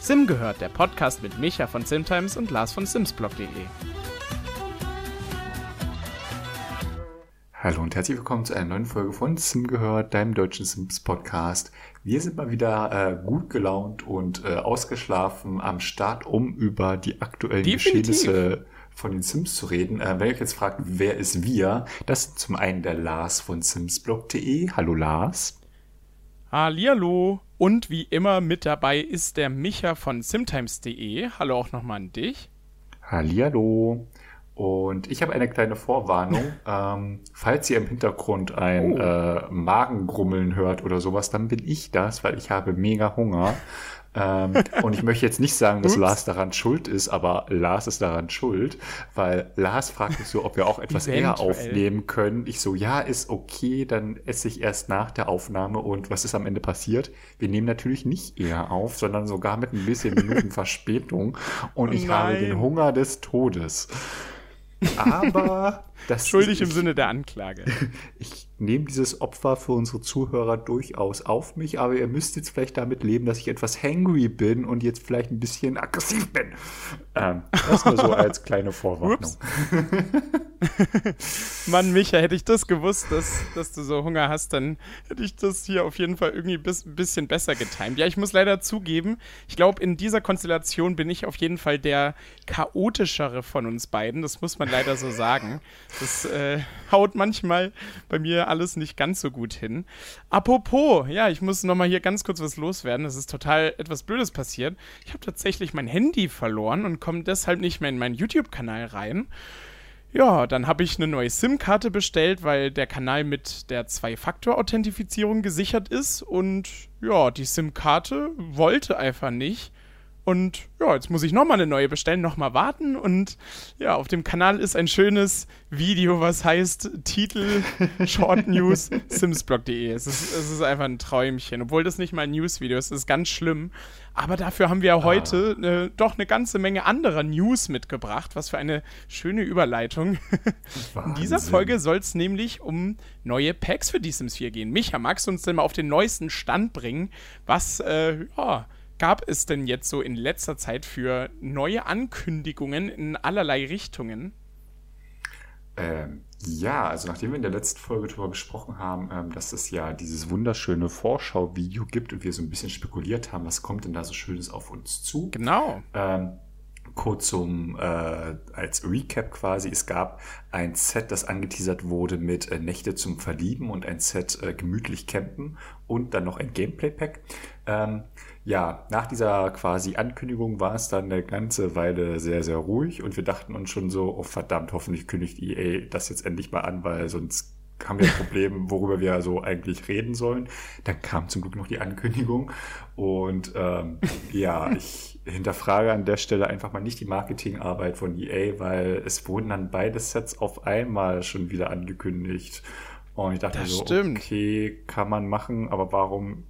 Sim gehört, der Podcast mit Micha von Simtimes und Lars von Simsblog.de. Hallo und herzlich willkommen zu einer neuen Folge von Sim gehört, deinem deutschen Sims Podcast. Wir sind mal wieder äh, gut gelaunt und äh, ausgeschlafen am Start, um über die aktuellen Definitiv. Geschehnisse von den Sims zu reden. Äh, wenn ihr euch jetzt fragt, wer ist wir? Das sind zum einen der Lars von Simsblog.de. Hallo Lars. Hallihallo. Und wie immer mit dabei ist der Micha von Simtimes.de. Hallo auch nochmal an dich. Hallihallo. Und ich habe eine kleine Vorwarnung. ähm, falls ihr im Hintergrund ein Oh. äh, Magengrummeln hört oder sowas, dann bin ich das, weil ich habe mega Hunger. Ähm, und ich möchte jetzt nicht sagen, dass. Lars daran schuld ist, aber Lars ist daran schuld, weil Lars fragt mich so, ob wir auch etwas eher aufnehmen können. Ich so, ja, ist okay, dann esse ich erst nach der Aufnahme. Und was ist am Ende passiert? Wir nehmen natürlich nicht eher auf, sondern sogar mit ein bisschen Minuten Verspätung. Und Oh ich habe den. Hunger des Todes. Aber das Schuldig ist, im Sinne der Anklage. Ich nehme dieses Opfer für unsere Zuhörer durchaus auf mich, aber ihr müsst jetzt vielleicht damit leben, dass ich etwas hangry bin und jetzt vielleicht ein bisschen aggressiv bin. Ähm, das nur so als kleine Vorwarnung. Ups. Mann, Micha, hätte ich das gewusst, dass, dass du so Hunger hast, dann hätte ich das hier auf jeden Fall irgendwie ein bis, bisschen besser getimt. Ja, ich muss leider zugeben, ich glaube, in dieser Konstellation bin ich auf jeden Fall der chaotischere von uns beiden. Das muss man leider so sagen. Das äh, haut manchmal bei mir alles nicht ganz so gut hin. Apropos, ja, ich muss nochmal hier ganz kurz was loswerden. Es ist total etwas Blödes passiert. Ich habe tatsächlich mein Handy verloren und komme deshalb nicht mehr in meinen YouTube-Kanal rein. Ja, dann habe ich eine neue SIM-Karte bestellt, weil der Kanal mit der Zwei-Faktor-Authentifizierung gesichert ist. Und ja, die SIM-Karte wollte einfach nicht. Und ja, jetzt muss ich nochmal eine neue bestellen, nochmal warten. Und ja, auf dem Kanal ist ein schönes Video, was heißt Titel Short News Simsblog.de. Es ist, es ist einfach ein Träumchen. Obwohl das nicht mal ein News-Video ist, ist ganz schlimm. Aber dafür haben wir heute äh, doch eine ganze Menge anderer News mitgebracht. Was für eine schöne Überleitung. In dieser. Folge soll es nämlich um neue Packs für die Sims 4 gehen. Micha, magst du uns denn mal auf den neuesten Stand bringen? Was äh, ja, gab es denn jetzt so in letzter Zeit für neue Ankündigungen in allerlei Richtungen? Ähm, ja, also nachdem wir in der letzten Folge darüber gesprochen haben, ähm, dass es ja dieses wunderschöne Vorschau-Video gibt und wir so ein bisschen spekuliert haben, was kommt denn da so Schönes auf uns zu? Genau. Ähm, kurz zum, äh, als Recap quasi, es gab ein Set, das angeteasert wurde mit äh, Nächte zum Verlieben und ein Set äh, gemütlich campen und dann noch ein Gameplay-Pack. Ähm, ja, nach dieser quasi Ankündigung war es dann eine ganze Weile sehr, sehr ruhig und wir dachten uns schon so, oh verdammt, hoffentlich kündigt EA das jetzt endlich mal an, weil sonst haben wir ein Problem, worüber wir so eigentlich reden sollen. Dann kam zum Glück noch die Ankündigung und ähm, ja, ich hinterfrage an der Stelle einfach mal nicht die Marketingarbeit von EA, weil es wurden dann beide Sets auf einmal schon wieder angekündigt. Und ich dachte Das so, stimmt. okay, kann man machen, aber warum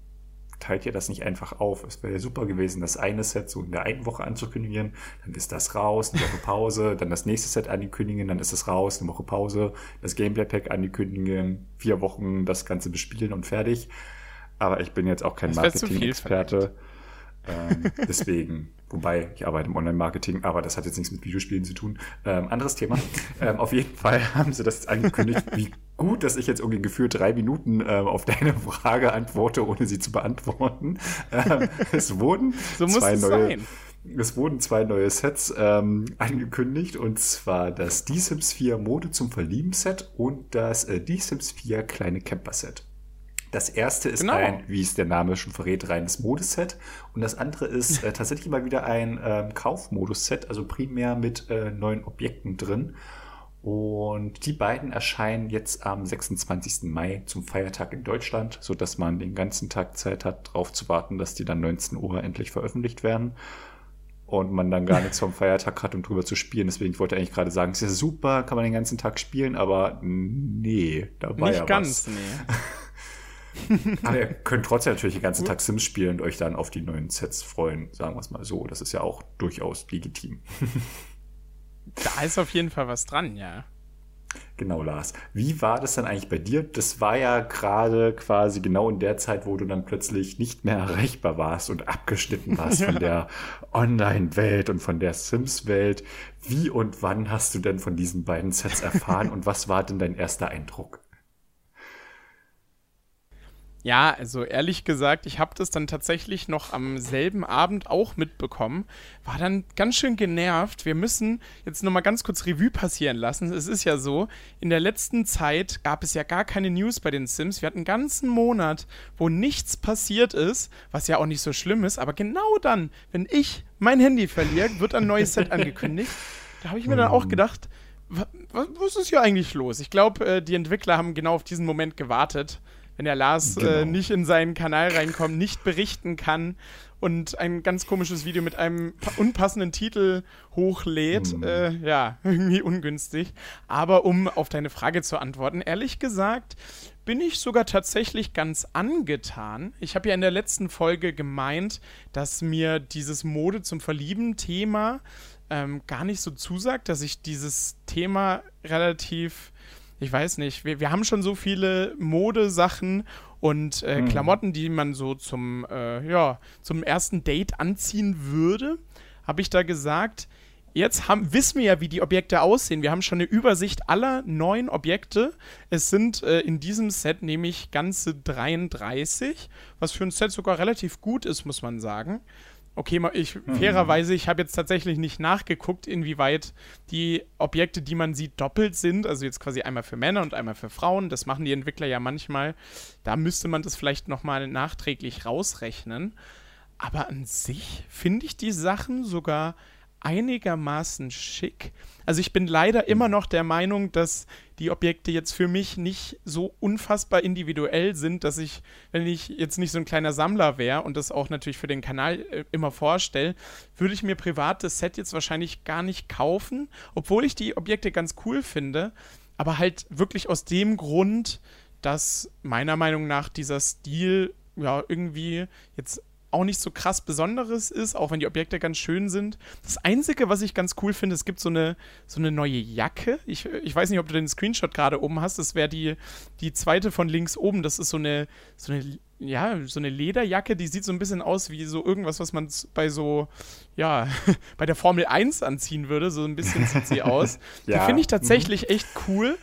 teilt ihr das nicht einfach auf? Es wäre ja super gewesen, das eine Set so in der einen Woche anzukündigen, dann ist das raus, eine Woche Pause, dann das nächste Set ankündigen, dann ist es raus, eine Woche Pause, das Gameplay-Pack ankündigen, vier Wochen das Ganze bespielen und fertig. Aber ich bin jetzt auch kein Marketing-Experte. Ähm, deswegen, wobei ich arbeite im Online-Marketing, aber das hat jetzt nichts mit Videospielen zu tun. Ähm, anderes Thema. Ähm, auf jeden Fall haben sie das jetzt angekündigt, wie gut, dass ich jetzt irgendwie gefühlt drei Minuten ähm, auf deine Frage antworte, ohne sie zu beantworten. Ähm, es wurden So zwei neue. sein. Es wurden zwei neue Sets ähm, angekündigt und zwar das D-Sims 4 Mode zum Verlieben Set und das äh, D-Sims 4 kleine Camper Set. Das erste ist Genau. ein, wie es der Name schon verrät, reines Modeset. Und das andere ist äh, tatsächlich mal wieder ein ähm, Kaufmodus-Set, also primär mit äh, neuen Objekten drin. Und die beiden erscheinen jetzt am 26. Mai zum Feiertag in Deutschland, so dass man den ganzen Tag Zeit hat, darauf zu warten, dass die dann 19 Uhr endlich veröffentlicht werden. Und man dann gar nichts vom Feiertag hat, um drüber zu spielen. Deswegen ich wollte eigentlich gerade sagen, es ist ja super, kann man den ganzen Tag spielen, aber nee, da war Nicht ja ganz, was. nee. Aber ihr könnt trotzdem natürlich den ganzen Tag Sims spielen und euch dann auf die neuen Sets freuen, sagen wir es mal so. Das ist ja auch durchaus legitim. Da ist auf jeden Fall was dran, ja. Genau, Lars. Wie war das dann eigentlich bei dir? Das war ja gerade quasi genau in der Zeit, wo du dann plötzlich nicht mehr erreichbar warst und abgeschnitten warst ja. von der Online-Welt und von der Sims-Welt. Wie und wann hast du denn von diesen beiden Sets erfahren und was war denn dein erster Eindruck? Ja, also ehrlich gesagt, ich habe das dann tatsächlich noch am selben Abend auch mitbekommen. War dann ganz schön genervt. Wir müssen jetzt nochmal ganz kurz Revue passieren lassen. Es ist ja so, in der letzten Zeit gab es ja gar keine News bei den Sims. Wir hatten einen ganzen Monat, wo nichts passiert ist, was ja auch nicht so schlimm ist. Aber genau dann, wenn ich mein Handy verliere, wird ein neues Set angekündigt. Da habe ich mir dann auch gedacht, was, was ist hier eigentlich los? Ich glaube, äh, die Entwickler haben genau auf diesen Moment gewartet wenn der Lars äh, genau. äh, nicht in seinen Kanal reinkommt, nicht berichten kann und ein ganz komisches Video mit einem unpassenden Titel hochlädt. Mhm. Äh, ja, irgendwie ungünstig. Aber um auf deine Frage zu antworten, ehrlich gesagt, bin ich sogar tatsächlich ganz angetan. Ich habe ja in der letzten Folge gemeint, dass mir dieses Mode zum Verlieben-Thema ähm, gar nicht so zusagt, dass ich dieses Thema relativ ich weiß nicht, wir, wir haben schon so viele Modesachen und äh, mhm. Klamotten, die man so zum, äh, ja, zum ersten Date anziehen würde, habe ich da gesagt. Jetzt haben, wissen wir ja, wie die Objekte aussehen. Wir haben schon eine Übersicht aller neuen Objekte. Es sind äh, in diesem Set nämlich ganze 33, was für ein Set sogar relativ gut ist, muss man sagen. Okay, ich, mhm. fairerweise, ich habe jetzt tatsächlich nicht nachgeguckt, inwieweit die Objekte, die man sieht, doppelt sind. Also jetzt quasi einmal für Männer und einmal für Frauen. Das machen die Entwickler ja manchmal. Da müsste man das vielleicht nochmal nachträglich rausrechnen. Aber an sich finde ich die Sachen sogar einigermaßen schick. Also ich bin leider immer noch der Meinung, dass die Objekte jetzt für mich nicht so unfassbar individuell sind, dass ich, wenn ich jetzt nicht so ein kleiner Sammler wäre und das auch natürlich für den Kanal äh, immer vorstelle, würde ich mir privat das Set jetzt wahrscheinlich gar nicht kaufen, obwohl ich die Objekte ganz cool finde, aber halt wirklich aus dem Grund, dass meiner Meinung nach dieser Stil ja irgendwie jetzt auch nicht so krass Besonderes ist, auch wenn die Objekte ganz schön sind. Das Einzige, was ich ganz cool finde, es gibt so eine, so eine neue Jacke. Ich, ich weiß nicht, ob du den Screenshot gerade oben hast. Das wäre die, die zweite von links oben. Das ist so eine, so eine, ja, so eine Lederjacke, die sieht so ein bisschen aus wie so irgendwas, was man bei so, ja, bei der Formel 1 anziehen würde. So ein bisschen sieht sie aus. ja. Die finde ich tatsächlich mhm. echt cool.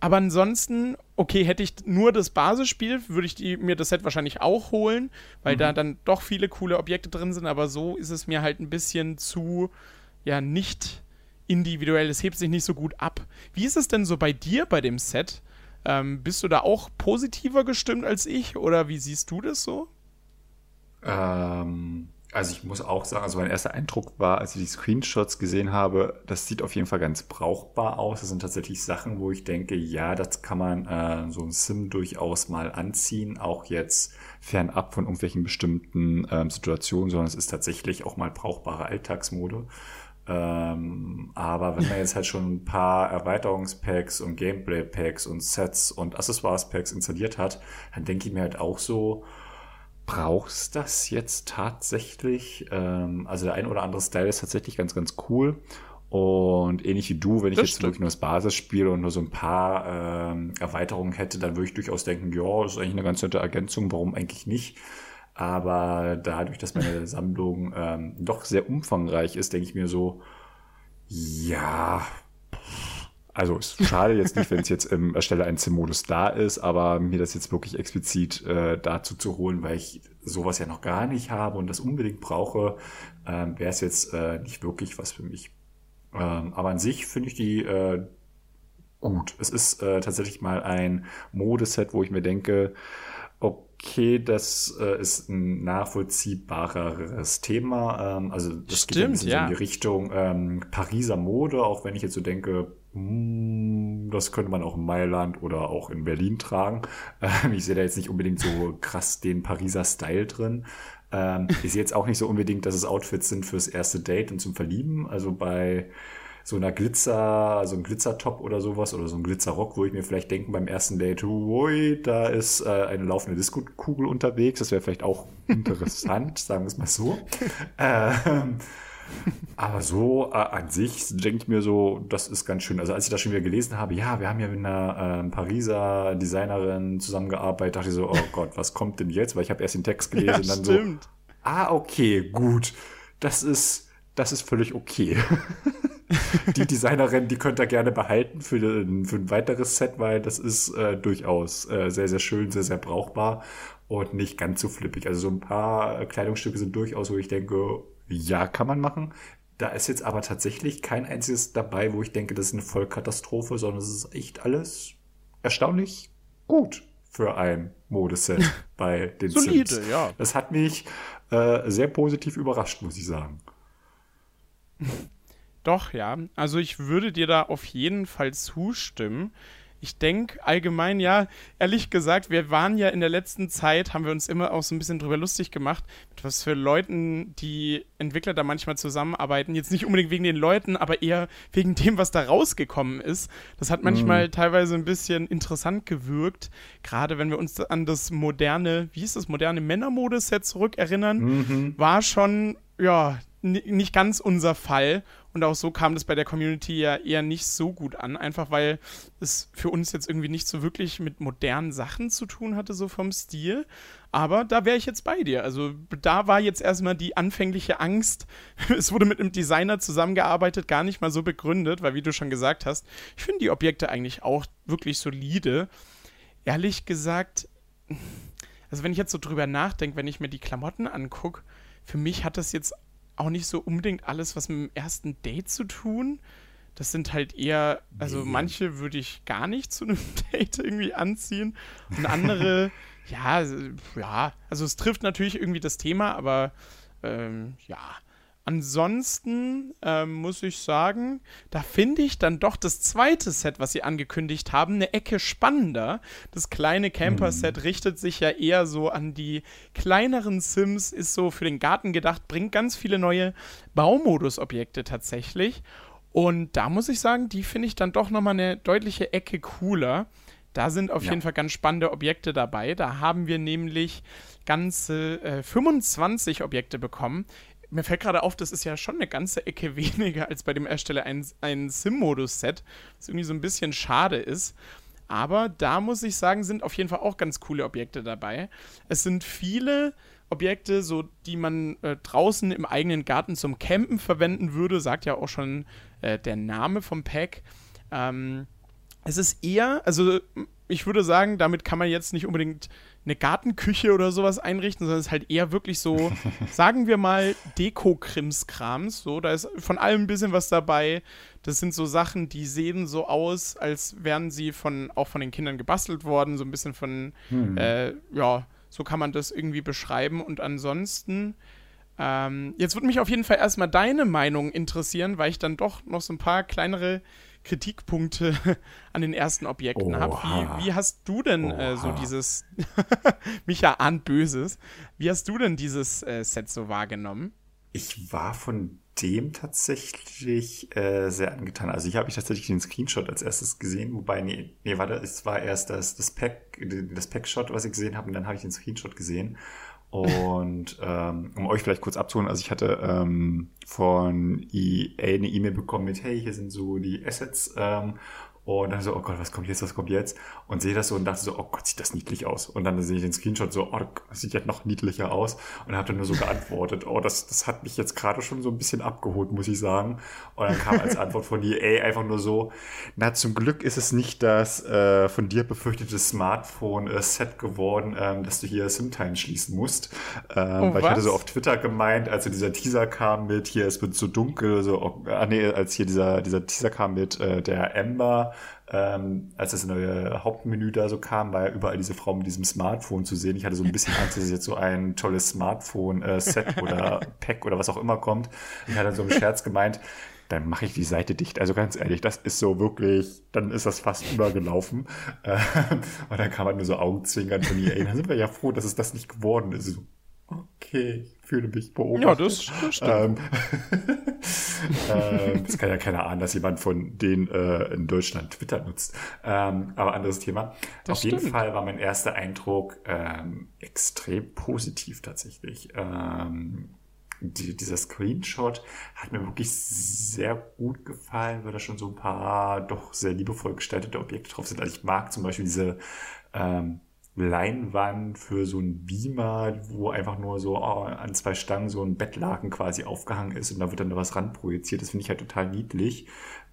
Aber ansonsten, okay, hätte ich nur das Basisspiel, würde ich die, mir das Set wahrscheinlich auch holen, weil mhm. da dann doch viele coole Objekte drin sind. Aber so ist es mir halt ein bisschen zu, ja, nicht individuell. Es hebt sich nicht so gut ab. Wie ist es denn so bei dir bei dem Set? Ähm, bist du da auch positiver gestimmt als ich oder wie siehst du das so? Ähm, also ich muss auch sagen, also mein erster Eindruck war, als ich die Screenshots gesehen habe, das sieht auf jeden Fall ganz brauchbar aus. Das sind tatsächlich Sachen, wo ich denke, ja, das kann man äh, so ein Sim durchaus mal anziehen, auch jetzt fernab von irgendwelchen bestimmten ähm, Situationen, sondern es ist tatsächlich auch mal brauchbare Alltagsmode. Ähm, aber wenn man jetzt halt schon ein paar Erweiterungspacks und Gameplay-Packs und Sets und Accessoires-Packs installiert hat, dann denke ich mir halt auch so, brauchst das jetzt tatsächlich? Ähm, also der ein oder andere Style ist tatsächlich ganz, ganz cool. Und ähnlich wie du, wenn ich das jetzt stimmt. wirklich nur das Basisspiel und nur so ein paar ähm, Erweiterungen hätte, dann würde ich durchaus denken, ja, das ist eigentlich eine ganz nette Ergänzung, warum eigentlich nicht? Aber dadurch, dass meine Sammlung ähm, doch sehr umfangreich ist, denke ich mir so, ja, also es schade jetzt nicht, wenn es jetzt im Erstelle ein Sim-Modus da ist, aber mir das jetzt wirklich explizit äh, dazu zu holen, weil ich sowas ja noch gar nicht habe und das unbedingt brauche, ähm, wäre es jetzt äh, nicht wirklich was für mich. Ähm, aber an sich finde ich die äh, gut. Es ist äh, tatsächlich mal ein Modeset, wo ich mir denke, okay, das äh, ist ein nachvollziehbareres Thema. Ähm, also das Stimmt, geht ja. in die Richtung ähm, Pariser Mode, auch wenn ich jetzt so denke, das könnte man auch in Mailand oder auch in Berlin tragen. Ähm, ich sehe da jetzt nicht unbedingt so krass den Pariser Style drin. Ähm, ich sehe jetzt auch nicht so unbedingt, dass es Outfits sind fürs erste Date und zum Verlieben. Also bei so einer Glitzer, so ein Glitzertop oder sowas oder so ein Glitzerrock, wo ich mir vielleicht denken beim ersten Date, ui, da ist äh, eine laufende Disco-Kugel unterwegs. Das wäre vielleicht auch interessant, sagen wir es mal so. Ähm, Aber so äh, an sich denke ich mir so, das ist ganz schön. Also als ich das schon wieder gelesen habe, ja, wir haben ja mit einer äh, Pariser Designerin zusammengearbeitet, dachte ich so, oh Gott, was kommt denn jetzt? Weil ich habe erst den Text gelesen ja, und dann stimmt. so, ah, okay, gut. Das ist, das ist völlig okay. die Designerin, die könnt ihr gerne behalten für, für ein weiteres Set, weil das ist äh, durchaus äh, sehr, sehr schön, sehr, sehr brauchbar und nicht ganz so flippig. Also so ein paar Kleidungsstücke sind durchaus, wo ich denke, ja, kann man machen. Da ist jetzt aber tatsächlich kein einziges dabei, wo ich denke, das ist eine Vollkatastrophe, sondern es ist echt alles erstaunlich gut für ein Modeset bei den Solide, Sims. ja. Das hat mich äh, sehr positiv überrascht, muss ich sagen. Doch, ja. Also ich würde dir da auf jeden Fall zustimmen. Ich denke allgemein, ja, ehrlich gesagt, wir waren ja in der letzten Zeit, haben wir uns immer auch so ein bisschen drüber lustig gemacht, mit was für Leuten die Entwickler da manchmal zusammenarbeiten. Jetzt nicht unbedingt wegen den Leuten, aber eher wegen dem, was da rausgekommen ist. Das hat manchmal mhm. teilweise ein bisschen interessant gewirkt, gerade wenn wir uns an das moderne, wie ist das, moderne Männermodeset zurückerinnern, mhm. war schon, ja, nicht ganz unser Fall. Und auch so kam das bei der Community ja eher nicht so gut an, einfach weil es für uns jetzt irgendwie nicht so wirklich mit modernen Sachen zu tun hatte, so vom Stil. Aber da wäre ich jetzt bei dir. Also da war jetzt erstmal die anfängliche Angst. es wurde mit einem Designer zusammengearbeitet, gar nicht mal so begründet, weil wie du schon gesagt hast, ich finde die Objekte eigentlich auch wirklich solide. Ehrlich gesagt, also wenn ich jetzt so drüber nachdenke, wenn ich mir die Klamotten angucke, für mich hat das jetzt auch nicht so unbedingt alles, was mit dem ersten Date zu tun. Das sind halt eher, also manche würde ich gar nicht zu einem Date irgendwie anziehen. Und andere, ja, ja, also es trifft natürlich irgendwie das Thema, aber ähm, ja, Ansonsten ähm, muss ich sagen, da finde ich dann doch das zweite Set, was sie angekündigt haben, eine Ecke spannender. Das kleine Camper-Set mhm. richtet sich ja eher so an die kleineren Sims, ist so für den Garten gedacht, bringt ganz viele neue Baumodus-Objekte tatsächlich. Und da muss ich sagen, die finde ich dann doch nochmal eine deutliche Ecke cooler. Da sind auf ja. jeden Fall ganz spannende Objekte dabei. Da haben wir nämlich ganze äh, 25 Objekte bekommen mir fällt gerade auf, das ist ja schon eine ganze Ecke weniger als bei dem Ersteller ein, ein Sim-Modus-Set, was irgendwie so ein bisschen schade ist. Aber da muss ich sagen, sind auf jeden Fall auch ganz coole Objekte dabei. Es sind viele Objekte, so die man äh, draußen im eigenen Garten zum Campen verwenden würde, sagt ja auch schon äh, der Name vom Pack. Ähm, es ist eher, also ich würde sagen, damit kann man jetzt nicht unbedingt eine Gartenküche oder sowas einrichten, sondern es ist halt eher wirklich so, sagen wir mal, Deko-Krimskrams. So, da ist von allem ein bisschen was dabei. Das sind so Sachen, die sehen so aus, als wären sie von, auch von den Kindern gebastelt worden. So ein bisschen von, hm. äh, ja, so kann man das irgendwie beschreiben. Und ansonsten, ähm, jetzt würde mich auf jeden Fall erstmal deine Meinung interessieren, weil ich dann doch noch so ein paar kleinere Kritikpunkte an den ersten Objekten habe. Wie, wie, hast du denn äh, so dieses, Micha ahnt Böses, wie hast du denn dieses äh, Set so wahrgenommen? Ich war von dem tatsächlich äh, sehr angetan. Also ich habe ich tatsächlich den Screenshot als erstes gesehen, wobei, nee, nee, warte, es war erst das, das Pack, das Pack-Shot, was ich gesehen habe, und dann habe ich den Screenshot gesehen. Und ähm, um euch vielleicht kurz abzuholen, also ich hatte ähm, von EA eine E-Mail bekommen mit, hey, hier sind so die Assets ähm, und dann so, oh Gott, was kommt jetzt, was kommt jetzt? Und sehe das so und dachte so, oh Gott, sieht das niedlich aus. Und dann sehe ich den Screenshot so, oh, das sieht ja noch niedlicher aus. Und habe dann nur so geantwortet, oh, das, das hat mich jetzt gerade schon so ein bisschen abgeholt, muss ich sagen. Und dann kam als Antwort von EA einfach nur so, na, zum Glück ist es nicht das äh, von dir befürchtete Smartphone-Set äh, geworden, ähm, dass du hier SimTime schließen musst. Ähm, oh, weil was? ich hatte so auf Twitter gemeint, als so dieser Teaser kam mit, hier, es wird so dunkel, so, oh, ah, nee, als hier dieser, dieser Teaser kam mit äh, der Ember, ähm, als das neue Hauptmenü da so kam, war ja überall diese Frau mit diesem Smartphone zu sehen. Ich hatte so ein bisschen Angst, dass jetzt so ein tolles Smartphone-Set oder Pack oder was auch immer kommt. Ich hatte so im Scherz gemeint, dann mache ich die Seite dicht. Also ganz ehrlich, das ist so wirklich, dann ist das fast übergelaufen. Äh, und dann kam halt nur so Augenzwinkern von ihr, ey, dann sind wir ja froh, dass es das nicht geworden ist. Okay, fühle mich beobachtet. Ja, das, das stimmt. Ähm, äh, das kann ja keiner ahnen, dass jemand von denen äh, in Deutschland Twitter nutzt. Ähm, aber anderes Thema. Das Auf stimmt. jeden Fall war mein erster Eindruck ähm, extrem positiv tatsächlich. Ähm, die, dieser Screenshot hat mir wirklich sehr gut gefallen, weil da schon so ein paar doch sehr liebevoll gestaltete Objekte drauf sind. Also ich mag zum Beispiel diese ähm, Leinwand für so ein Beamer, wo einfach nur so oh, an zwei Stangen so ein Bettlaken quasi aufgehangen ist und da wird dann was ranprojiziert. Das finde ich halt total niedlich.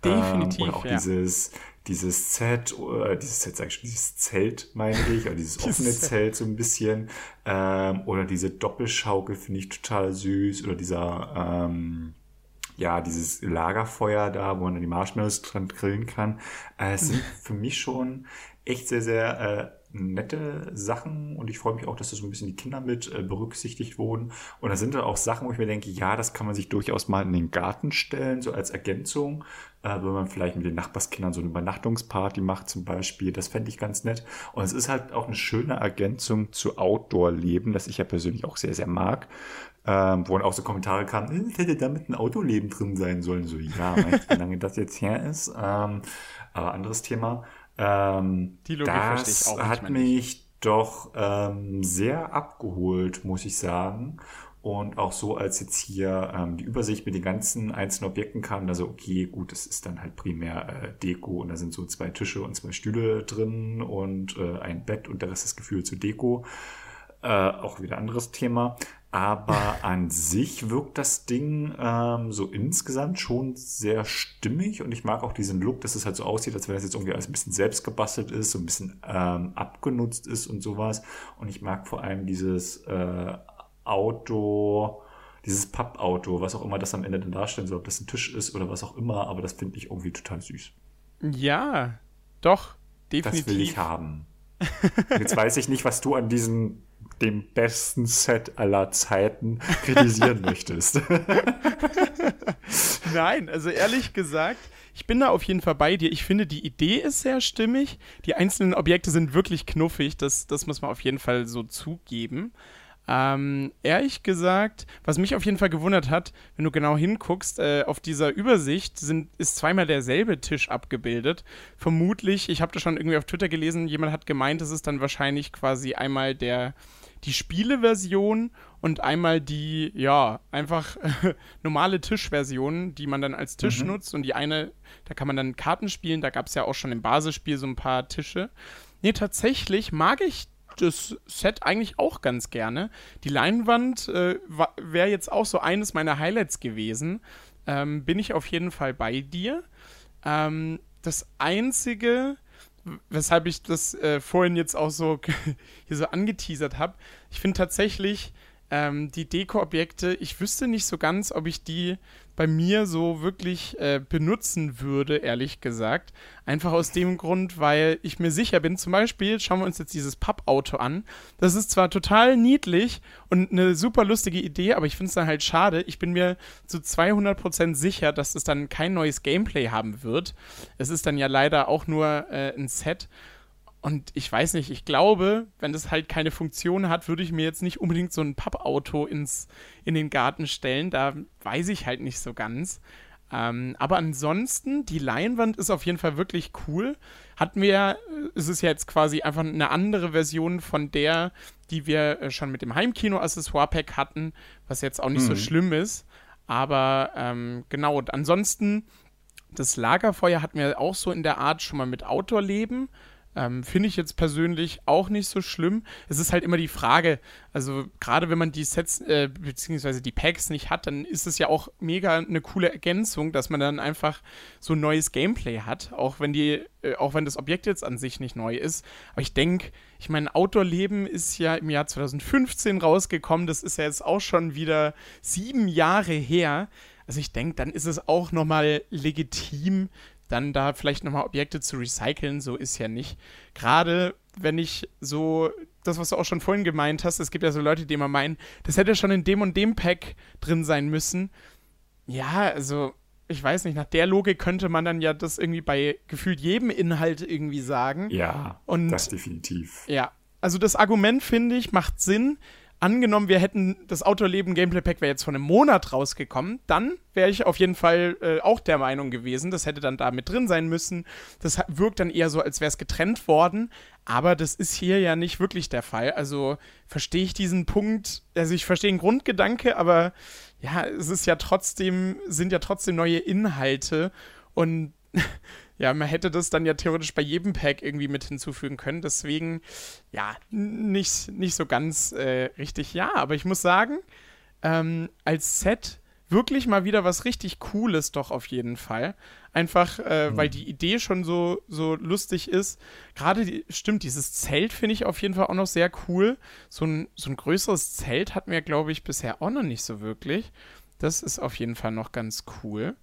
Definitiv. Ähm, oder auch ja. dieses, dieses Set, äh, dieses Set, sag ich schon, dieses Zelt, meine ich, oder dieses offene Zelt so ein bisschen. Ähm, oder diese Doppelschaukel finde ich total süß. Oder dieser, ähm, ja, dieses Lagerfeuer da, wo man dann die Marshmallows dran grillen kann. Äh, es sind für mich schon echt sehr, sehr äh, nette Sachen und ich freue mich auch, dass da so ein bisschen die Kinder mit äh, berücksichtigt wurden. Und da sind da auch Sachen, wo ich mir denke, ja, das kann man sich durchaus mal in den Garten stellen, so als Ergänzung, äh, wenn man vielleicht mit den Nachbarskindern so eine Übernachtungsparty macht zum Beispiel. Das fände ich ganz nett. Und es ist halt auch eine schöne Ergänzung zu Outdoor-Leben, das ich ja persönlich auch sehr, sehr mag. Ähm, wo dann auch so Kommentare kamen, es hätte damit ein Autoleben drin sein sollen. So, ja, wie lange das jetzt her ist. Ähm, aber anderes Thema. Ähm, Die Logik verstehe ich auch. Das hat mich doch ähm, sehr abgeholt, muss ich sagen. Und auch so, als jetzt hier ähm, die Übersicht mit den ganzen einzelnen Objekten kam, also okay, gut, das ist dann halt primär äh, Deko und da sind so zwei Tische und zwei Stühle drin und äh, ein Bett und der Rest ist gefühlt zu Deko. Äh, auch wieder anderes Thema. Aber an sich wirkt das Ding ähm, so insgesamt schon sehr stimmig und ich mag auch diesen Look, dass es halt so aussieht, als wenn das jetzt irgendwie alles ein bisschen selbst gebastelt ist, so ein bisschen ähm, abgenutzt ist und sowas. Und ich mag vor allem dieses äh, Auto, dieses Pappauto, was auch immer das am Ende dann darstellen soll, ob das ein Tisch ist oder was auch immer, aber das finde ich irgendwie total süß. Ja, doch, definitiv. Das will ich haben. Jetzt weiß ich nicht, was du an diesen dem besten Set aller Zeiten kritisieren möchtest. Nein, also ehrlich gesagt, ich bin da auf jeden Fall bei dir. Ich finde, die Idee ist sehr stimmig. Die einzelnen Objekte sind wirklich knuffig. Das, das muss man auf jeden Fall so zugeben. Ähm, ehrlich gesagt, was mich auf jeden Fall gewundert hat, wenn du genau hinguckst, äh, auf dieser Übersicht sind, ist zweimal derselbe Tisch abgebildet. Vermutlich, ich habe das schon irgendwie auf Twitter gelesen, jemand hat gemeint, es ist dann wahrscheinlich quasi einmal der die Spieleversion und einmal die, ja, einfach normale Tischversion, die man dann als Tisch mhm. nutzt. Und die eine, da kann man dann Karten spielen. Da gab es ja auch schon im Basisspiel so ein paar Tische. Nee, tatsächlich mag ich das Set eigentlich auch ganz gerne. Die Leinwand äh, wäre jetzt auch so eines meiner Highlights gewesen. Ähm, bin ich auf jeden Fall bei dir. Ähm, das einzige, weshalb ich das äh, vorhin jetzt auch so hier so angeteasert habe. Ich finde tatsächlich ähm, die Deko-Objekte, ich wüsste nicht so ganz, ob ich die bei mir so wirklich äh, benutzen würde, ehrlich gesagt. Einfach aus dem Grund, weil ich mir sicher bin, zum Beispiel, schauen wir uns jetzt dieses Pappauto an. Das ist zwar total niedlich und eine super lustige Idee, aber ich finde es dann halt schade. Ich bin mir zu 200% sicher, dass es dann kein neues Gameplay haben wird. Es ist dann ja leider auch nur äh, ein Set. Und ich weiß nicht, ich glaube, wenn das halt keine Funktion hat, würde ich mir jetzt nicht unbedingt so ein Pappauto ins, in den Garten stellen. Da weiß ich halt nicht so ganz. Ähm, aber ansonsten, die Leinwand ist auf jeden Fall wirklich cool. Hatten wir, äh, es ist ja jetzt quasi einfach eine andere Version von der, die wir äh, schon mit dem Heimkino-Accessoire-Pack hatten, was jetzt auch nicht mhm. so schlimm ist. Aber ähm, genau, und ansonsten, das Lagerfeuer hatten wir auch so in der Art schon mal mit Outdoor-Leben. Ähm, Finde ich jetzt persönlich auch nicht so schlimm. Es ist halt immer die Frage, also gerade wenn man die Sets äh, beziehungsweise die Packs nicht hat, dann ist es ja auch mega eine coole Ergänzung, dass man dann einfach so ein neues Gameplay hat, auch wenn die, äh, auch wenn das Objekt jetzt an sich nicht neu ist. Aber ich denke, ich meine, Outdoor-Leben ist ja im Jahr 2015 rausgekommen. Das ist ja jetzt auch schon wieder sieben Jahre her. Also ich denke, dann ist es auch nochmal legitim, dann da vielleicht nochmal Objekte zu recyceln, so ist ja nicht. Gerade wenn ich so, das, was du auch schon vorhin gemeint hast, es gibt ja so Leute, die immer meinen, das hätte schon in dem und dem Pack drin sein müssen. Ja, also, ich weiß nicht, nach der Logik könnte man dann ja das irgendwie bei gefühlt jedem Inhalt irgendwie sagen. Ja, und, das definitiv. Ja, also das Argument, finde ich, macht Sinn, angenommen, wir hätten das Autoleben Gameplay Pack wäre jetzt vor einem Monat rausgekommen, dann wäre ich auf jeden Fall äh, auch der Meinung gewesen, das hätte dann da mit drin sein müssen. Das wirkt dann eher so, als wäre es getrennt worden, aber das ist hier ja nicht wirklich der Fall. Also verstehe ich diesen Punkt, also ich verstehe den Grundgedanke, aber ja, es ist ja trotzdem, sind ja trotzdem neue Inhalte und ja, man hätte das dann ja theoretisch bei jedem Pack irgendwie mit hinzufügen können. Deswegen, ja, nicht, nicht so ganz äh, richtig. Ja, aber ich muss sagen, ähm, als Set wirklich mal wieder was richtig Cooles doch auf jeden Fall. Einfach, äh, mhm. weil die Idee schon so, so lustig ist. Gerade, die, stimmt, dieses Zelt finde ich auf jeden Fall auch noch sehr cool. So ein, so ein größeres Zelt hatten wir, glaube ich, bisher auch noch nicht so wirklich. Das ist auf jeden Fall noch ganz cool.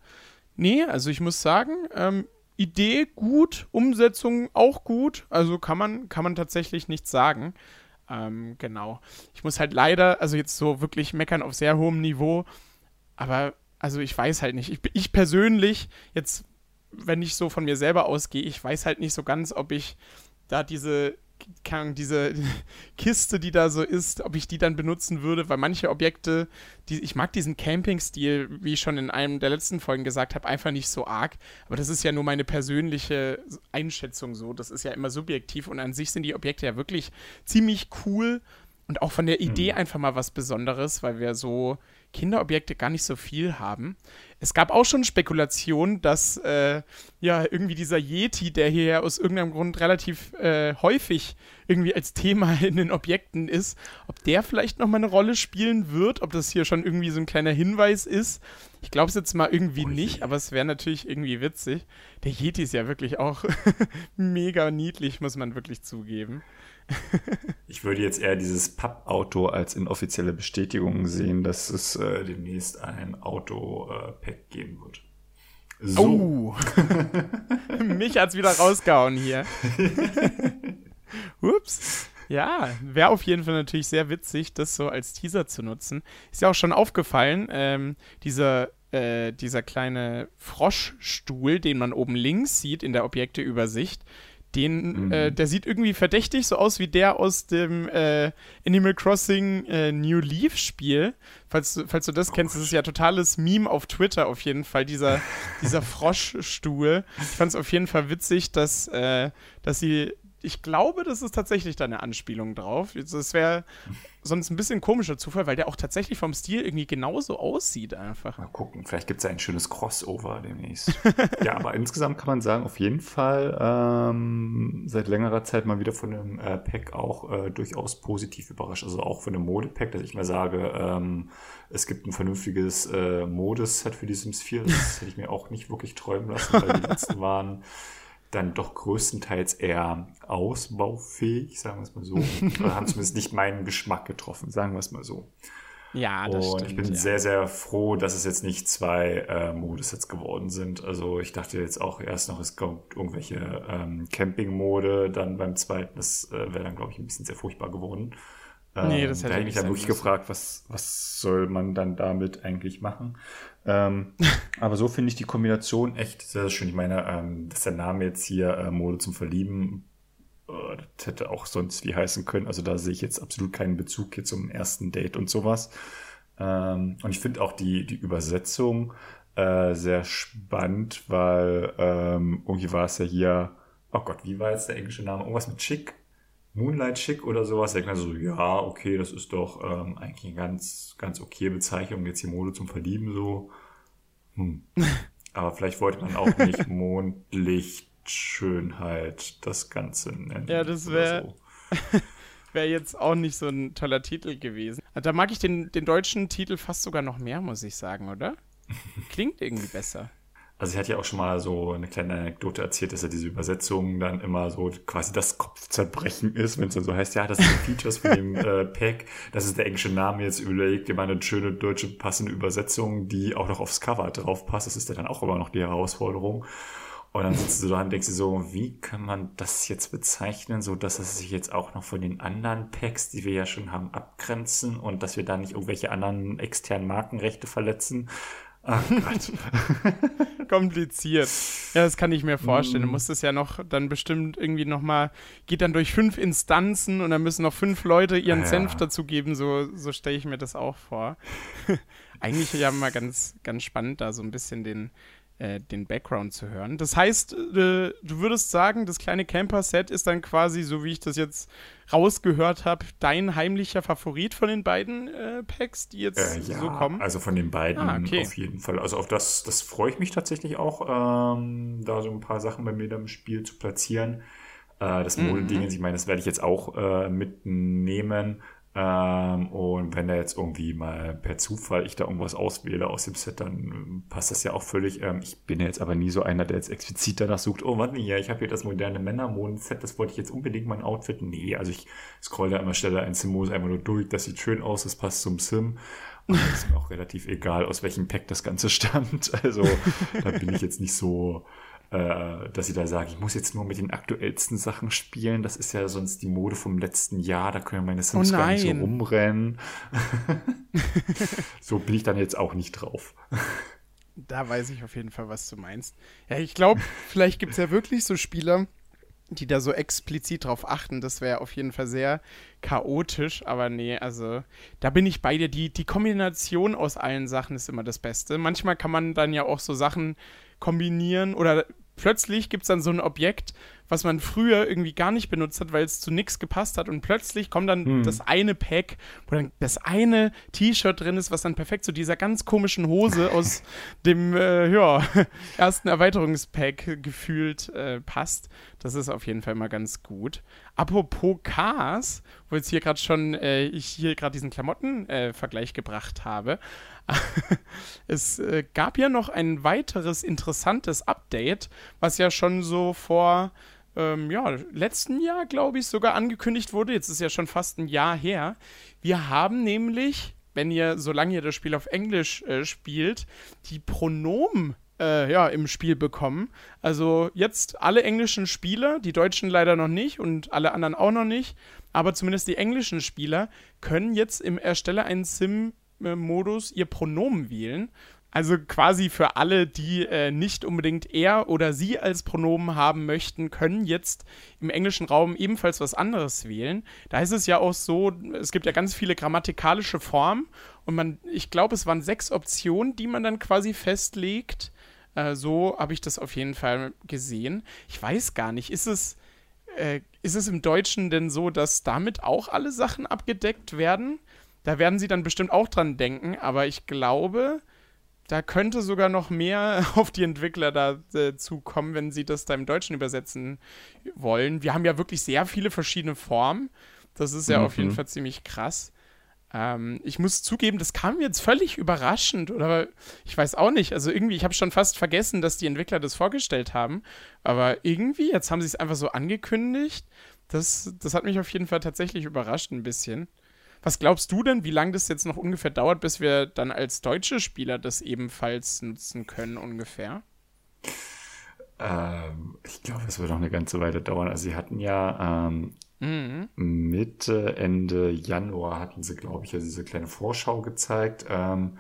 Nee, also ich muss sagen, ähm, Idee gut, Umsetzung auch gut. Also kann man, kann man tatsächlich nichts sagen. Ähm, genau. Ich muss halt leider, also jetzt so wirklich meckern auf sehr hohem Niveau, aber also ich weiß halt nicht. Ich, ich persönlich, jetzt, wenn ich so von mir selber ausgehe, ich weiß halt nicht so ganz, ob ich da diese kann, diese Kiste, die da so ist, ob ich die dann benutzen würde, weil manche Objekte, die, ich mag diesen Camping-Stil, wie ich schon in einem der letzten Folgen gesagt habe, einfach nicht so arg. Aber das ist ja nur meine persönliche Einschätzung so. Das ist ja immer subjektiv und an sich sind die Objekte ja wirklich ziemlich cool und auch von der Idee mhm. einfach mal was Besonderes, weil wir so Kinderobjekte gar nicht so viel haben. Es gab auch schon Spekulationen, dass äh, ja irgendwie dieser Yeti, der hier aus irgendeinem Grund relativ äh, häufig irgendwie als Thema in den Objekten ist, ob der vielleicht noch mal eine Rolle spielen wird, ob das hier schon irgendwie so ein kleiner Hinweis ist. Ich glaube es jetzt mal irgendwie nicht, aber es wäre natürlich irgendwie witzig. Der Yeti ist ja wirklich auch mega niedlich, muss man wirklich zugeben. ich würde jetzt eher dieses Pappauto als inoffizielle Bestätigung sehen, dass es äh, demnächst ein Auto-Pack äh, geben wird. So. Oh. Mich hat's wieder rausgehauen hier. Ups. Ja, wäre auf jeden Fall natürlich sehr witzig, das so als Teaser zu nutzen. Ist ja auch schon aufgefallen, ähm, dieser, äh, dieser kleine Froschstuhl, den man oben links sieht in der Objekteübersicht, den, mhm. äh, der sieht irgendwie verdächtig so aus wie der aus dem äh, Animal Crossing äh, New Leaf Spiel. Falls, falls du das oh, kennst, das ist ja totales Meme auf Twitter auf jeden Fall, dieser, dieser Froschstuhl. Ich fand es auf jeden Fall witzig, dass, äh, dass sie ich glaube, das ist tatsächlich da eine Anspielung drauf. Das wäre sonst ein bisschen komischer Zufall, weil der auch tatsächlich vom Stil irgendwie genauso aussieht einfach. Mal gucken, vielleicht gibt es ja ein schönes Crossover demnächst. ja, aber insgesamt kann man sagen, auf jeden Fall ähm, seit längerer Zeit mal wieder von dem äh, Pack auch äh, durchaus positiv überrascht. Also auch von dem Modepack, dass ich mal sage, ähm, es gibt ein vernünftiges äh, Modeset für die Sims 4. Das hätte ich mir auch nicht wirklich träumen lassen, weil die letzten waren dann doch größtenteils eher ausbaufähig, sagen wir es mal so. Oder haben zumindest nicht meinen Geschmack getroffen, sagen wir es mal so. Ja, das Und stimmt, ich bin ja. sehr, sehr froh, dass es jetzt nicht zwei äh, Modesets geworden sind. Also ich dachte jetzt auch erst noch, es kommt irgendwelche ähm, Camping-Mode, dann beim zweiten, das äh, wäre dann, glaube ich, ein bisschen sehr furchtbar geworden. Ähm, nee, das hätte da ich mich dann wirklich müssen. gefragt, was, was soll man dann damit eigentlich machen? Ähm, aber so finde ich die Kombination echt sehr schön. Ich meine, ähm, dass der Name jetzt hier äh, Mode zum Verlieben, äh, das hätte auch sonst wie heißen können. Also da sehe ich jetzt absolut keinen Bezug hier zum ersten Date und sowas. Ähm, und ich finde auch die, die Übersetzung äh, sehr spannend, weil ähm, irgendwie war es ja hier, oh Gott, wie war jetzt der englische Name? Irgendwas mit Chick? Moonlight Chick oder sowas, denkt man so, ja, okay, das ist doch ähm, eigentlich eine ganz, ganz okay Bezeichnung, jetzt die Mode zum Verlieben so. Hm. Aber vielleicht wollte man auch nicht Mondlichtschönheit das Ganze nennen. Ja, das wäre so. wär jetzt auch nicht so ein toller Titel gewesen. Da mag ich den, den deutschen Titel fast sogar noch mehr, muss ich sagen, oder? Klingt irgendwie besser. Also sie hat ja auch schon mal so eine kleine Anekdote erzählt, dass ja diese Übersetzung dann immer so quasi das Kopfzerbrechen ist, wenn es dann so heißt, ja, das sind Features von dem äh, Pack, das ist der englische Name, jetzt überlegt dir mal eine schöne deutsche passende Übersetzung, die auch noch aufs Cover drauf passt. Das ist ja dann auch immer noch die Herausforderung. Und dann sitzt du da und denkst dir so, wie kann man das jetzt bezeichnen, so dass es sich jetzt auch noch von den anderen Packs, die wir ja schon haben, abgrenzen und dass wir da nicht irgendwelche anderen externen Markenrechte verletzen. Ach Gott. Kompliziert. Ja, das kann ich mir vorstellen. Du mm. musst es ja noch dann bestimmt irgendwie nochmal, geht dann durch fünf Instanzen und dann müssen noch fünf Leute ihren ja. Senf dazugeben. So, so stelle ich mir das auch vor. Eigentlich ja mal ganz, ganz spannend, da so ein bisschen den, äh, den Background zu hören. Das heißt, äh, du würdest sagen, das kleine Camper-Set ist dann quasi, so wie ich das jetzt rausgehört habe, dein heimlicher Favorit von den beiden äh, Packs, die jetzt äh, ja, so kommen? Also von den beiden ah, okay. auf jeden Fall. Also auf das, das freue ich mich tatsächlich auch, ähm, da so ein paar Sachen bei mir im Spiel zu platzieren. Äh, das Modending, mhm. ich meine, das werde ich jetzt auch mitnehmen. Ähm, und wenn da jetzt irgendwie mal per Zufall ich da irgendwas auswähle aus dem Set, dann ähm, passt das ja auch völlig. Ähm, ich bin jetzt aber nie so einer, der jetzt explizit danach sucht, oh warte ja, ich habe hier das moderne Männermond-Set, das wollte ich jetzt unbedingt mein Outfit. Nee, also ich scroll da immer schneller ein Simmos einfach nur durch, das sieht schön aus, das passt zum Sim. Und ist mir auch relativ egal, aus welchem Pack das Ganze stammt. Also da bin ich jetzt nicht so dass ich da sage, ich muss jetzt nur mit den aktuellsten Sachen spielen. Das ist ja sonst die Mode vom letzten Jahr. Da können meine Sims oh gar nicht so rumrennen. so bin ich dann jetzt auch nicht drauf. Da weiß ich auf jeden Fall, was du meinst. Ja, ich glaube, vielleicht gibt es ja wirklich so Spieler, die da so explizit drauf achten. Das wäre auf jeden Fall sehr chaotisch, aber nee, also da bin ich bei dir. Die, die Kombination aus allen Sachen ist immer das Beste. Manchmal kann man dann ja auch so Sachen kombinieren oder plötzlich gibt es dann so ein Objekt, was man früher irgendwie gar nicht benutzt hat, weil es zu nichts gepasst hat. Und plötzlich kommt dann hm. das eine Pack, wo dann das eine T-Shirt drin ist, was dann perfekt zu dieser ganz komischen Hose aus dem äh, ja, ersten Erweiterungspack gefühlt äh, passt. Das ist auf jeden Fall mal ganz gut. Apropos Cars, wo jetzt hier gerade schon äh, ich hier gerade diesen Klamottenvergleich äh, gebracht habe. es äh, gab ja noch ein weiteres interessantes Update, was ja schon so vor ähm, ja, letzten Jahr, glaube ich, sogar angekündigt wurde. Jetzt ist ja schon fast ein Jahr her. Wir haben nämlich, wenn ihr, solange ihr das Spiel auf Englisch äh, spielt, die Pronomen äh, ja, im Spiel bekommen. Also jetzt alle englischen Spieler, die Deutschen leider noch nicht und alle anderen auch noch nicht, aber zumindest die englischen Spieler können jetzt im Erstelle einen Sim-Modus ihr Pronomen wählen. Also quasi für alle, die äh, nicht unbedingt er oder sie als Pronomen haben möchten, können jetzt im englischen Raum ebenfalls was anderes wählen. Da ist es ja auch so, es gibt ja ganz viele grammatikalische Formen und man, ich glaube, es waren sechs Optionen, die man dann quasi festlegt. Äh, so habe ich das auf jeden Fall gesehen. Ich weiß gar nicht, ist es, äh, ist es im Deutschen denn so, dass damit auch alle Sachen abgedeckt werden? Da werden sie dann bestimmt auch dran denken, aber ich glaube, da könnte sogar noch mehr auf die Entwickler dazu kommen, wenn sie das da im Deutschen übersetzen wollen. Wir haben ja wirklich sehr viele verschiedene Formen. Das ist ja mhm. auf jeden mhm. Fall ziemlich krass. Ähm, ich muss zugeben, das kam mir jetzt völlig überraschend. Oder ich weiß auch nicht. Also irgendwie, ich habe schon fast vergessen, dass die Entwickler das vorgestellt haben. Aber irgendwie, jetzt haben sie es einfach so angekündigt. Das, das hat mich auf jeden Fall tatsächlich überrascht ein bisschen. Was glaubst du denn, wie lange das jetzt noch ungefähr dauert, bis wir dann als deutsche Spieler das ebenfalls nutzen können, ungefähr? Ähm, ich glaube, es wird noch eine ganze Weile dauern. Also sie hatten ja ähm, mhm. Mitte, Ende Januar hatten sie, glaube ich, also diese kleine Vorschau gezeigt, ähm,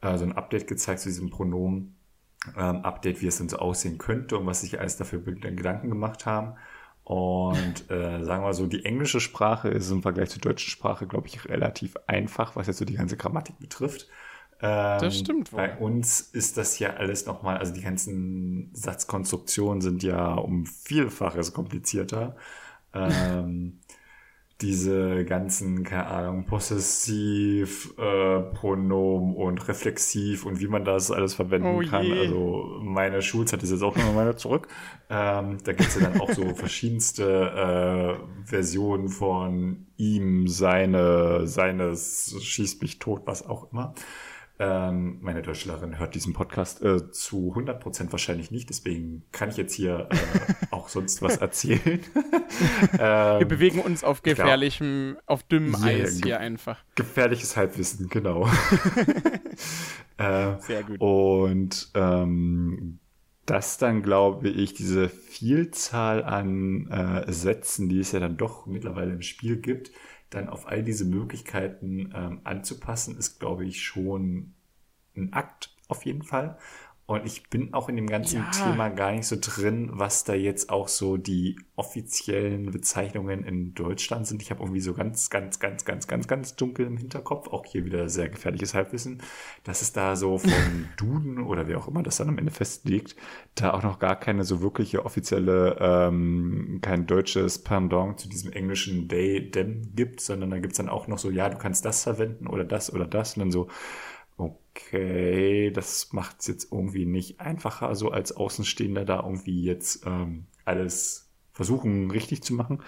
also ein Update gezeigt zu diesem Pronomen. Ähm, Update, wie es dann so aussehen könnte und was sich alles dafür Gedanken gemacht haben. Und äh, sagen wir so, die englische Sprache ist im Vergleich zur deutschen Sprache, glaube ich, relativ einfach, was jetzt so die ganze Grammatik betrifft. Ähm, das stimmt. Wohl. Bei uns ist das ja alles nochmal, also die ganzen Satzkonstruktionen sind ja um Vielfaches komplizierter. Ähm, diese ganzen, keine Ahnung, possessiv, äh, Pronomen und reflexiv und wie man das alles verwenden oh kann. Also meine Schulzeit ist jetzt auch nochmal meine zurück. Ähm, da gibt es ja dann auch so verschiedenste äh, Versionen von ihm, seine, seines, schießt mich tot, was auch immer. Ähm, meine Deutschlerin hört diesen Podcast äh, zu 100% wahrscheinlich nicht, deswegen kann ich jetzt hier äh, auch sonst was erzählen. ähm, Wir bewegen uns auf gefährlichem, klar. auf dünnem Eis hier einfach. Gefährliches Halbwissen, genau. äh, Sehr gut. Und ähm, das dann, glaube ich, diese Vielzahl an äh, Sätzen, die es ja dann doch mittlerweile im Spiel gibt, dann auf all diese Möglichkeiten ähm, anzupassen, ist, glaube ich, schon ein Akt. auf jeden Fall. Und ich bin auch in dem ganzen ja. Thema gar nicht so drin, was da jetzt auch so die offiziellen Bezeichnungen in Deutschland sind. Ich habe irgendwie so ganz, ganz, ganz, ganz, ganz, ganz dunkel im Hinterkopf. Auch hier wieder sehr gefährliches Halbwissen, dass es da so vom Duden oder wer auch immer das dann am Ende festlegt, da auch noch gar keine so wirkliche offizielle, ähm, kein deutsches Pendant zu diesem englischen Day, them gibt, sondern da gibt's dann auch noch so, ja, du kannst das verwenden oder das oder das und dann so, okay, das macht es jetzt irgendwie nicht einfacher, so als Außenstehender da irgendwie jetzt ähm, alles versuchen richtig zu machen.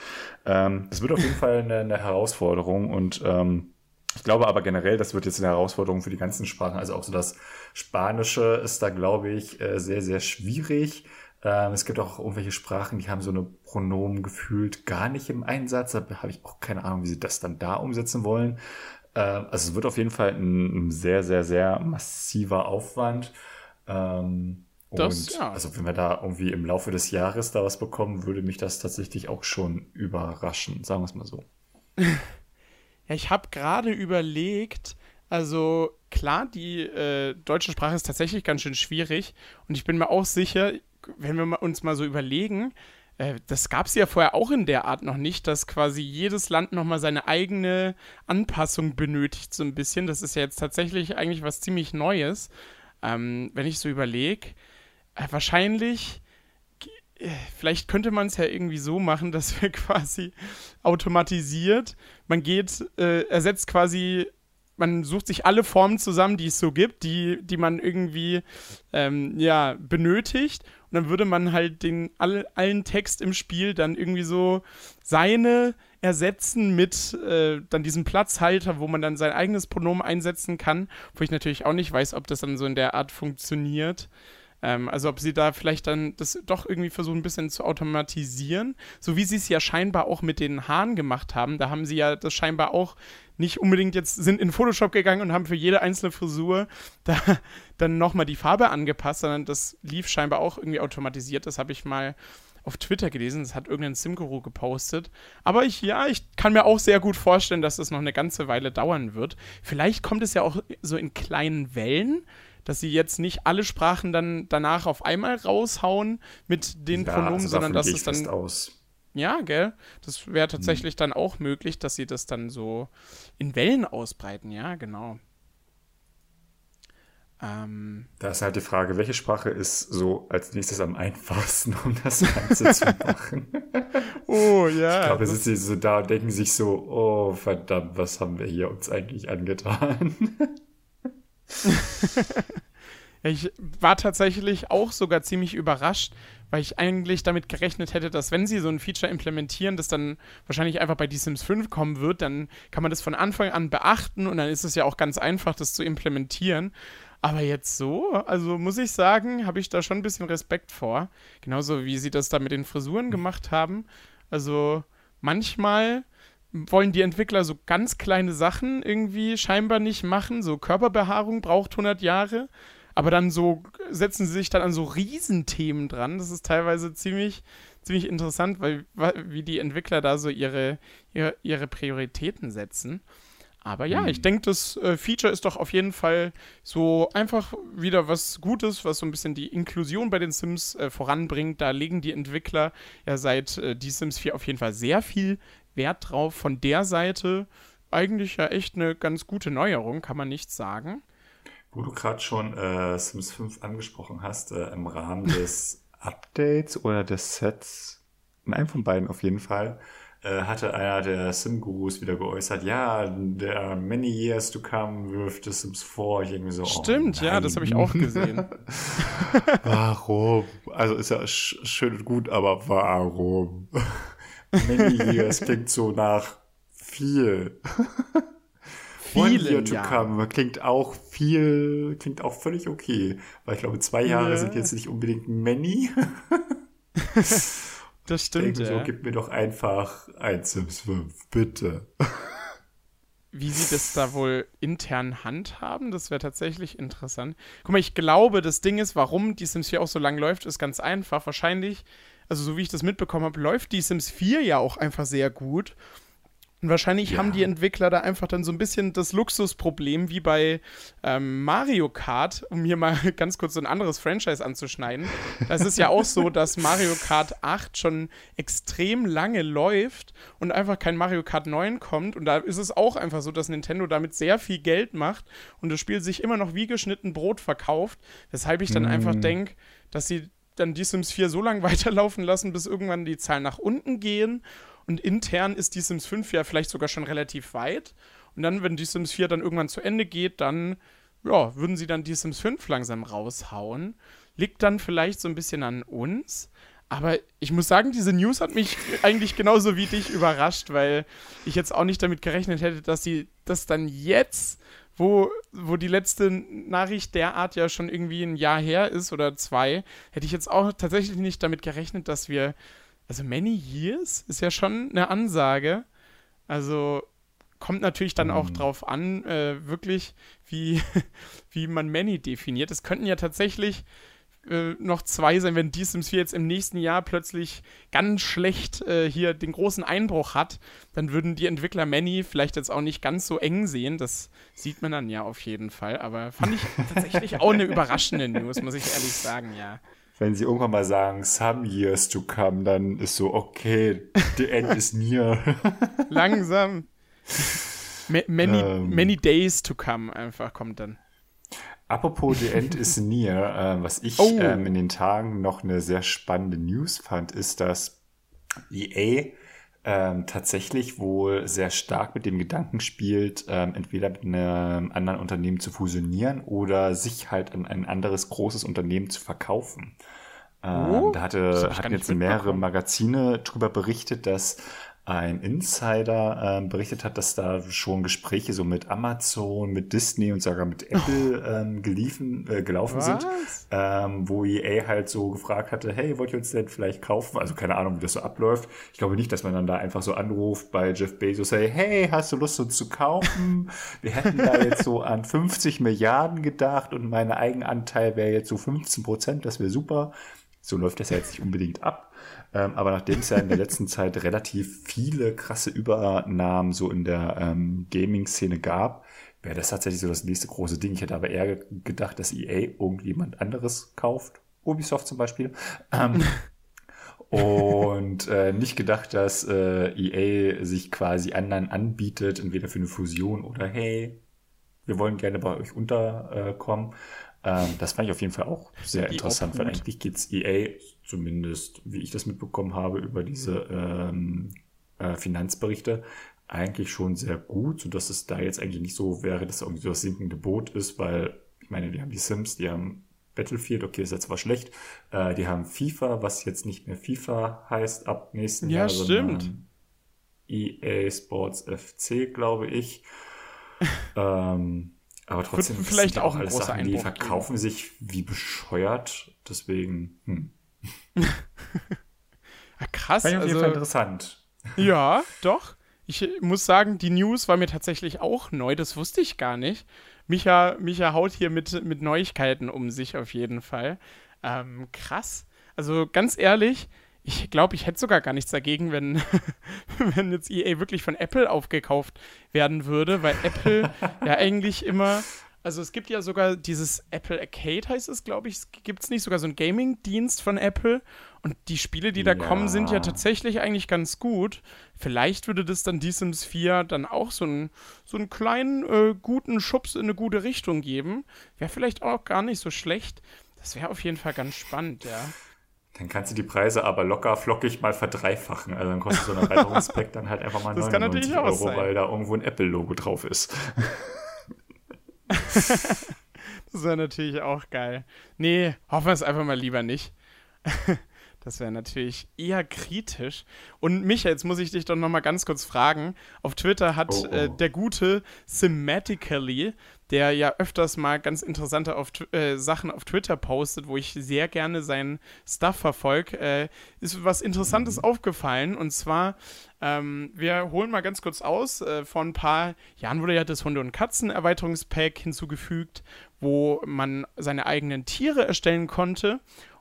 Ähm, wird auf jeden Fall eine, eine Herausforderung und ähm, ich glaube aber generell, das wird jetzt eine Herausforderung für die ganzen Sprachen. Also auch so das Spanische ist da, glaube ich, äh, sehr, sehr schwierig. Ähm, es gibt auch irgendwelche Sprachen, die haben so eine Pronomen gefühlt gar nicht im Einsatz. Da habe ich auch keine Ahnung, wie sie das dann da umsetzen wollen. Ähm, also es wird auf jeden Fall ein, sehr, sehr, sehr massiver Aufwand. Ähm, das, und ja. also wenn wir da irgendwie im Laufe des Jahres da was bekommen, würde mich das tatsächlich auch schon überraschen, sagen wir es mal so. Ja, ich habe gerade überlegt, also klar, die äh, deutsche Sprache ist tatsächlich ganz schön schwierig und ich bin mir auch sicher, wenn wir uns mal so überlegen, das gab es ja vorher auch in der Art noch nicht, dass quasi jedes Land nochmal seine eigene Anpassung benötigt, so ein bisschen. Das ist ja jetzt tatsächlich eigentlich was ziemlich Neues. Ähm, wenn ich so überlege, äh, wahrscheinlich, äh, vielleicht könnte man es ja irgendwie so machen, dass wir quasi automatisiert, man geht, äh, ersetzt quasi man sucht sich alle Formen zusammen, die es so gibt, die, die man irgendwie ähm, ja, benötigt. Und dann würde man halt den all, allen Text im Spiel dann irgendwie so seine ersetzen mit äh, dann diesem Platzhalter, wo man dann sein eigenes Pronomen einsetzen kann. Wo ich natürlich auch nicht weiß, ob das dann so in der Art funktioniert. Ähm, also ob sie da vielleicht dann das doch irgendwie versuchen, ein bisschen zu automatisieren. So wie sie es ja scheinbar auch mit den Haaren gemacht haben. Da haben sie ja das scheinbar auch nicht unbedingt jetzt sind in Photoshop gegangen und haben für jede einzelne Frisur da dann nochmal die Farbe angepasst, sondern das lief scheinbar auch irgendwie automatisiert. Das habe ich mal auf Twitter gelesen, das hat irgendein Simguru gepostet. Aber ich, ja, ich kann mir auch sehr gut vorstellen, dass das noch eine ganze Weile dauern wird. Vielleicht kommt es ja auch so in kleinen Wellen dass sie jetzt nicht alle Sprachen dann danach auf einmal raushauen mit den ja, Pronomen, also sondern dass es dann. Aus. Ja, gell? Das wäre tatsächlich hm. dann auch möglich, dass sie das dann so in Wellen ausbreiten, ja, genau. Ähm, da ist halt die Frage, welche Sprache ist so als nächstes am einfachsten, um das Ganze zu machen? oh ja. Ich glaube, sitzen sie so da und denken sich so, oh verdammt, was haben wir hier uns eigentlich angetan? ich war tatsächlich auch sogar ziemlich überrascht, weil ich eigentlich damit gerechnet hätte, dass wenn sie so ein Feature implementieren, das dann wahrscheinlich einfach bei The Sims 5 kommen wird, dann kann man das von Anfang an beachten und dann ist es ja auch ganz einfach, das zu implementieren. Aber jetzt so, also muss ich sagen, habe ich da schon ein bisschen Respekt vor. Genauso wie sie das da mit den Frisuren gemacht haben. Also manchmal wollen die Entwickler so ganz kleine Sachen irgendwie scheinbar nicht machen. So Körperbehaarung braucht 100 Jahre. Aber dann so setzen sie sich dann an so Riesenthemen dran. Das ist teilweise ziemlich, ziemlich interessant, weil wie die Entwickler da so ihre, ihre, ihre Prioritäten setzen. Aber ja, mhm. ich denke, das äh, Feature ist doch auf jeden Fall so einfach wieder was Gutes, was so ein bisschen die Inklusion bei den Sims äh, voranbringt. Da legen die Entwickler ja seit äh, die Sims 4 auf jeden Fall sehr viel Wert drauf. Von der Seite eigentlich ja echt eine ganz gute Neuerung, kann man nicht sagen. Wo du gerade schon äh, Sims 5 angesprochen hast, äh, im Rahmen des Updates oder des Sets, in einem von beiden auf jeden Fall, äh, hatte einer der Sim-Gurus wieder geäußert, ja, der Many Years to Come wirft The Sims vor. Ich irgendwie so, oh Stimmt, oh ja, das habe ich auch gesehen. warum? Also ist ja sch schön und gut, aber warum? Many Years klingt so nach viel. One Year to come klingt auch viel, klingt auch völlig okay. Weil ich glaube, zwei Jahre ja. sind jetzt nicht unbedingt many. das stimmt. Ja. So, gib mir doch einfach ein Sims 5, bitte. Wie sie das da wohl intern handhaben, das wäre tatsächlich interessant. Guck mal, ich glaube, das Ding ist, warum die Sims 4 auch so lang läuft, ist ganz einfach. Wahrscheinlich also so wie ich das mitbekommen habe, läuft die Sims 4 ja auch einfach sehr gut. Und wahrscheinlich Ja. haben die Entwickler da einfach dann so ein bisschen das Luxusproblem wie bei ähm, Mario Kart, um hier mal ganz kurz so ein anderes Franchise anzuschneiden. Das ist ja auch so, dass Mario Kart 8 schon extrem lange läuft und einfach kein Mario Kart 9 kommt. Und da ist es auch einfach so, dass Nintendo damit sehr viel Geld macht und das Spiel sich immer noch wie geschnitten Brot verkauft. Weshalb ich dann einfach denke, dass sie dann die Sims 4 so lange weiterlaufen lassen, bis irgendwann die Zahlen nach unten gehen. Und intern ist die Sims 5 ja vielleicht sogar schon relativ weit. Und dann, wenn die Sims 4 dann irgendwann zu Ende geht, dann ja, würden sie dann die Sims 5 langsam raushauen. Liegt dann vielleicht so ein bisschen an uns. Aber ich muss sagen, diese News hat mich eigentlich genauso wie dich überrascht, weil ich jetzt auch nicht damit gerechnet hätte, dass sie das dann jetzt, wo, wo die letzte Nachricht derart ja schon irgendwie ein Jahr her ist oder zwei, hätte ich jetzt auch tatsächlich nicht damit gerechnet, dass wir, also many years ist ja schon eine Ansage. Also kommt natürlich dann auch drauf an, äh, wirklich, wie, wie man Many definiert. Es könnten ja tatsächlich äh, noch zwei sein, wenn die Sims 4 jetzt im nächsten Jahr plötzlich ganz schlecht äh, hier den großen Einbruch hat, dann würden die Entwickler Many vielleicht jetzt auch nicht ganz so eng sehen. Das sieht man dann ja auf jeden Fall. Aber fand ich tatsächlich auch eine überraschende News, muss ich ehrlich sagen, ja. Wenn sie irgendwann mal sagen, some years to come, dann ist so, okay, the end is near. Langsam. Ma many, Ähm. many days to come einfach kommt dann. Apropos The End is Near, äh, was ich Oh. ähm, in den Tagen noch eine sehr spannende News fand, ist, dass EA ähm, tatsächlich wohl sehr stark mit dem Gedanken spielt, ähm, entweder mit einem anderen Unternehmen zu fusionieren oder sich halt an ein anderes großes Unternehmen zu verkaufen. Ähm, Oh, da hatte, hatten jetzt mehrere. Magazine darüber berichtet, dass ein Insider ähm, berichtet hat, dass da schon Gespräche so mit Amazon, mit Disney und sogar mit Apple ähm, geliefen, äh, gelaufen sind, Was? ähm, wo EA halt so gefragt hatte, hey, wollt ihr uns denn vielleicht kaufen? Also keine Ahnung, wie das so abläuft. Ich glaube nicht, dass man dann da einfach so anruft bei Jeff Bezos, hey, hey, hast du Lust, uns zu kaufen? Wir hätten da jetzt so an 50 Milliarden gedacht und mein Eigenanteil wäre jetzt so 15 Prozent, das wäre super. So läuft das ja jetzt nicht unbedingt ab. Ähm, aber nachdem es ja in der letzten Zeit relativ viele krasse Übernahmen so in der ähm, Gaming-Szene gab, wäre das tatsächlich so das nächste große Ding. Ich hätte aber eher ge- gedacht, dass EA irgendjemand anderes kauft. Ubisoft zum Beispiel. Ähm, und äh, nicht gedacht, dass äh, EA sich quasi anderen anbietet, entweder für eine Fusion oder hey, wir wollen gerne bei euch unterkommen. Ähm, das fand ich auf jeden Fall auch sehr Die interessant, weil eigentlich geht's EA, zumindest wie ich das mitbekommen habe, über diese ähm, äh, Finanzberichte, eigentlich schon sehr gut, sodass es da jetzt eigentlich nicht so wäre, dass irgendwie so das sinkende Boot ist, weil ich meine, die haben die Sims, die haben Battlefield, okay, ist jetzt zwar schlecht, äh, die haben FIFA, was jetzt nicht mehr FIFA heißt ab nächsten Ja, Jahr, stimmt. sondern EA Sports FC, glaube ich. ähm, aber trotzdem Wird vielleicht auch ein alles großer Sachen, die Einbruch verkaufen sich wie bescheuert. Deswegen, hm. Ah, krass. Fand ich auf jeden also, Fall interessant. Ja, doch. Ich muss sagen, die News war mir tatsächlich auch neu. Das wusste ich gar nicht. Micha, Micha haut hier mit, mit Neuigkeiten um sich auf jeden Fall. Ähm, krass. Also ganz ehrlich, ich glaube, ich hätte sogar gar nichts dagegen, wenn, wenn jetzt EA wirklich von Apple aufgekauft werden würde, weil Apple ja eigentlich immer. Also es gibt ja sogar dieses Apple Arcade, heißt es, glaube ich. Gibt es nicht sogar so einen Gaming-Dienst von Apple? Und die Spiele, die da Ja. kommen, sind ja tatsächlich eigentlich ganz gut. Vielleicht würde das dann die Sims 4 dann auch so einen, so einen kleinen, äh, guten Schubs in eine gute Richtung geben. Wäre vielleicht auch gar nicht so schlecht. Das wäre auf jeden Fall ganz spannend, ja. Dann kannst du die Preise aber locker flockig mal verdreifachen. Also dann kostet so ein Erweiterungspack dann halt einfach mal Das kann 99 natürlich auch Euro, sein. weil da irgendwo ein Apple-Logo drauf ist. Das wäre natürlich auch geil. Nee, hoffen wir es einfach mal lieber nicht. Das wäre natürlich eher kritisch. Und Micha, jetzt muss ich dich doch noch mal ganz kurz fragen. Auf Twitter hat Oh, oh. Äh, der gute Thematically, der ja öfters mal ganz interessante auf, äh, Sachen auf Twitter postet, wo ich sehr gerne seinen Stuff verfolge, äh, ist was Interessantes aufgefallen. Und zwar, ähm, wir holen mal ganz kurz aus. Äh, vor ein paar Jahren wurde ja das Hunde- und Katzen-Erweiterungspack hinzugefügt, wo man seine eigenen Tiere erstellen konnte.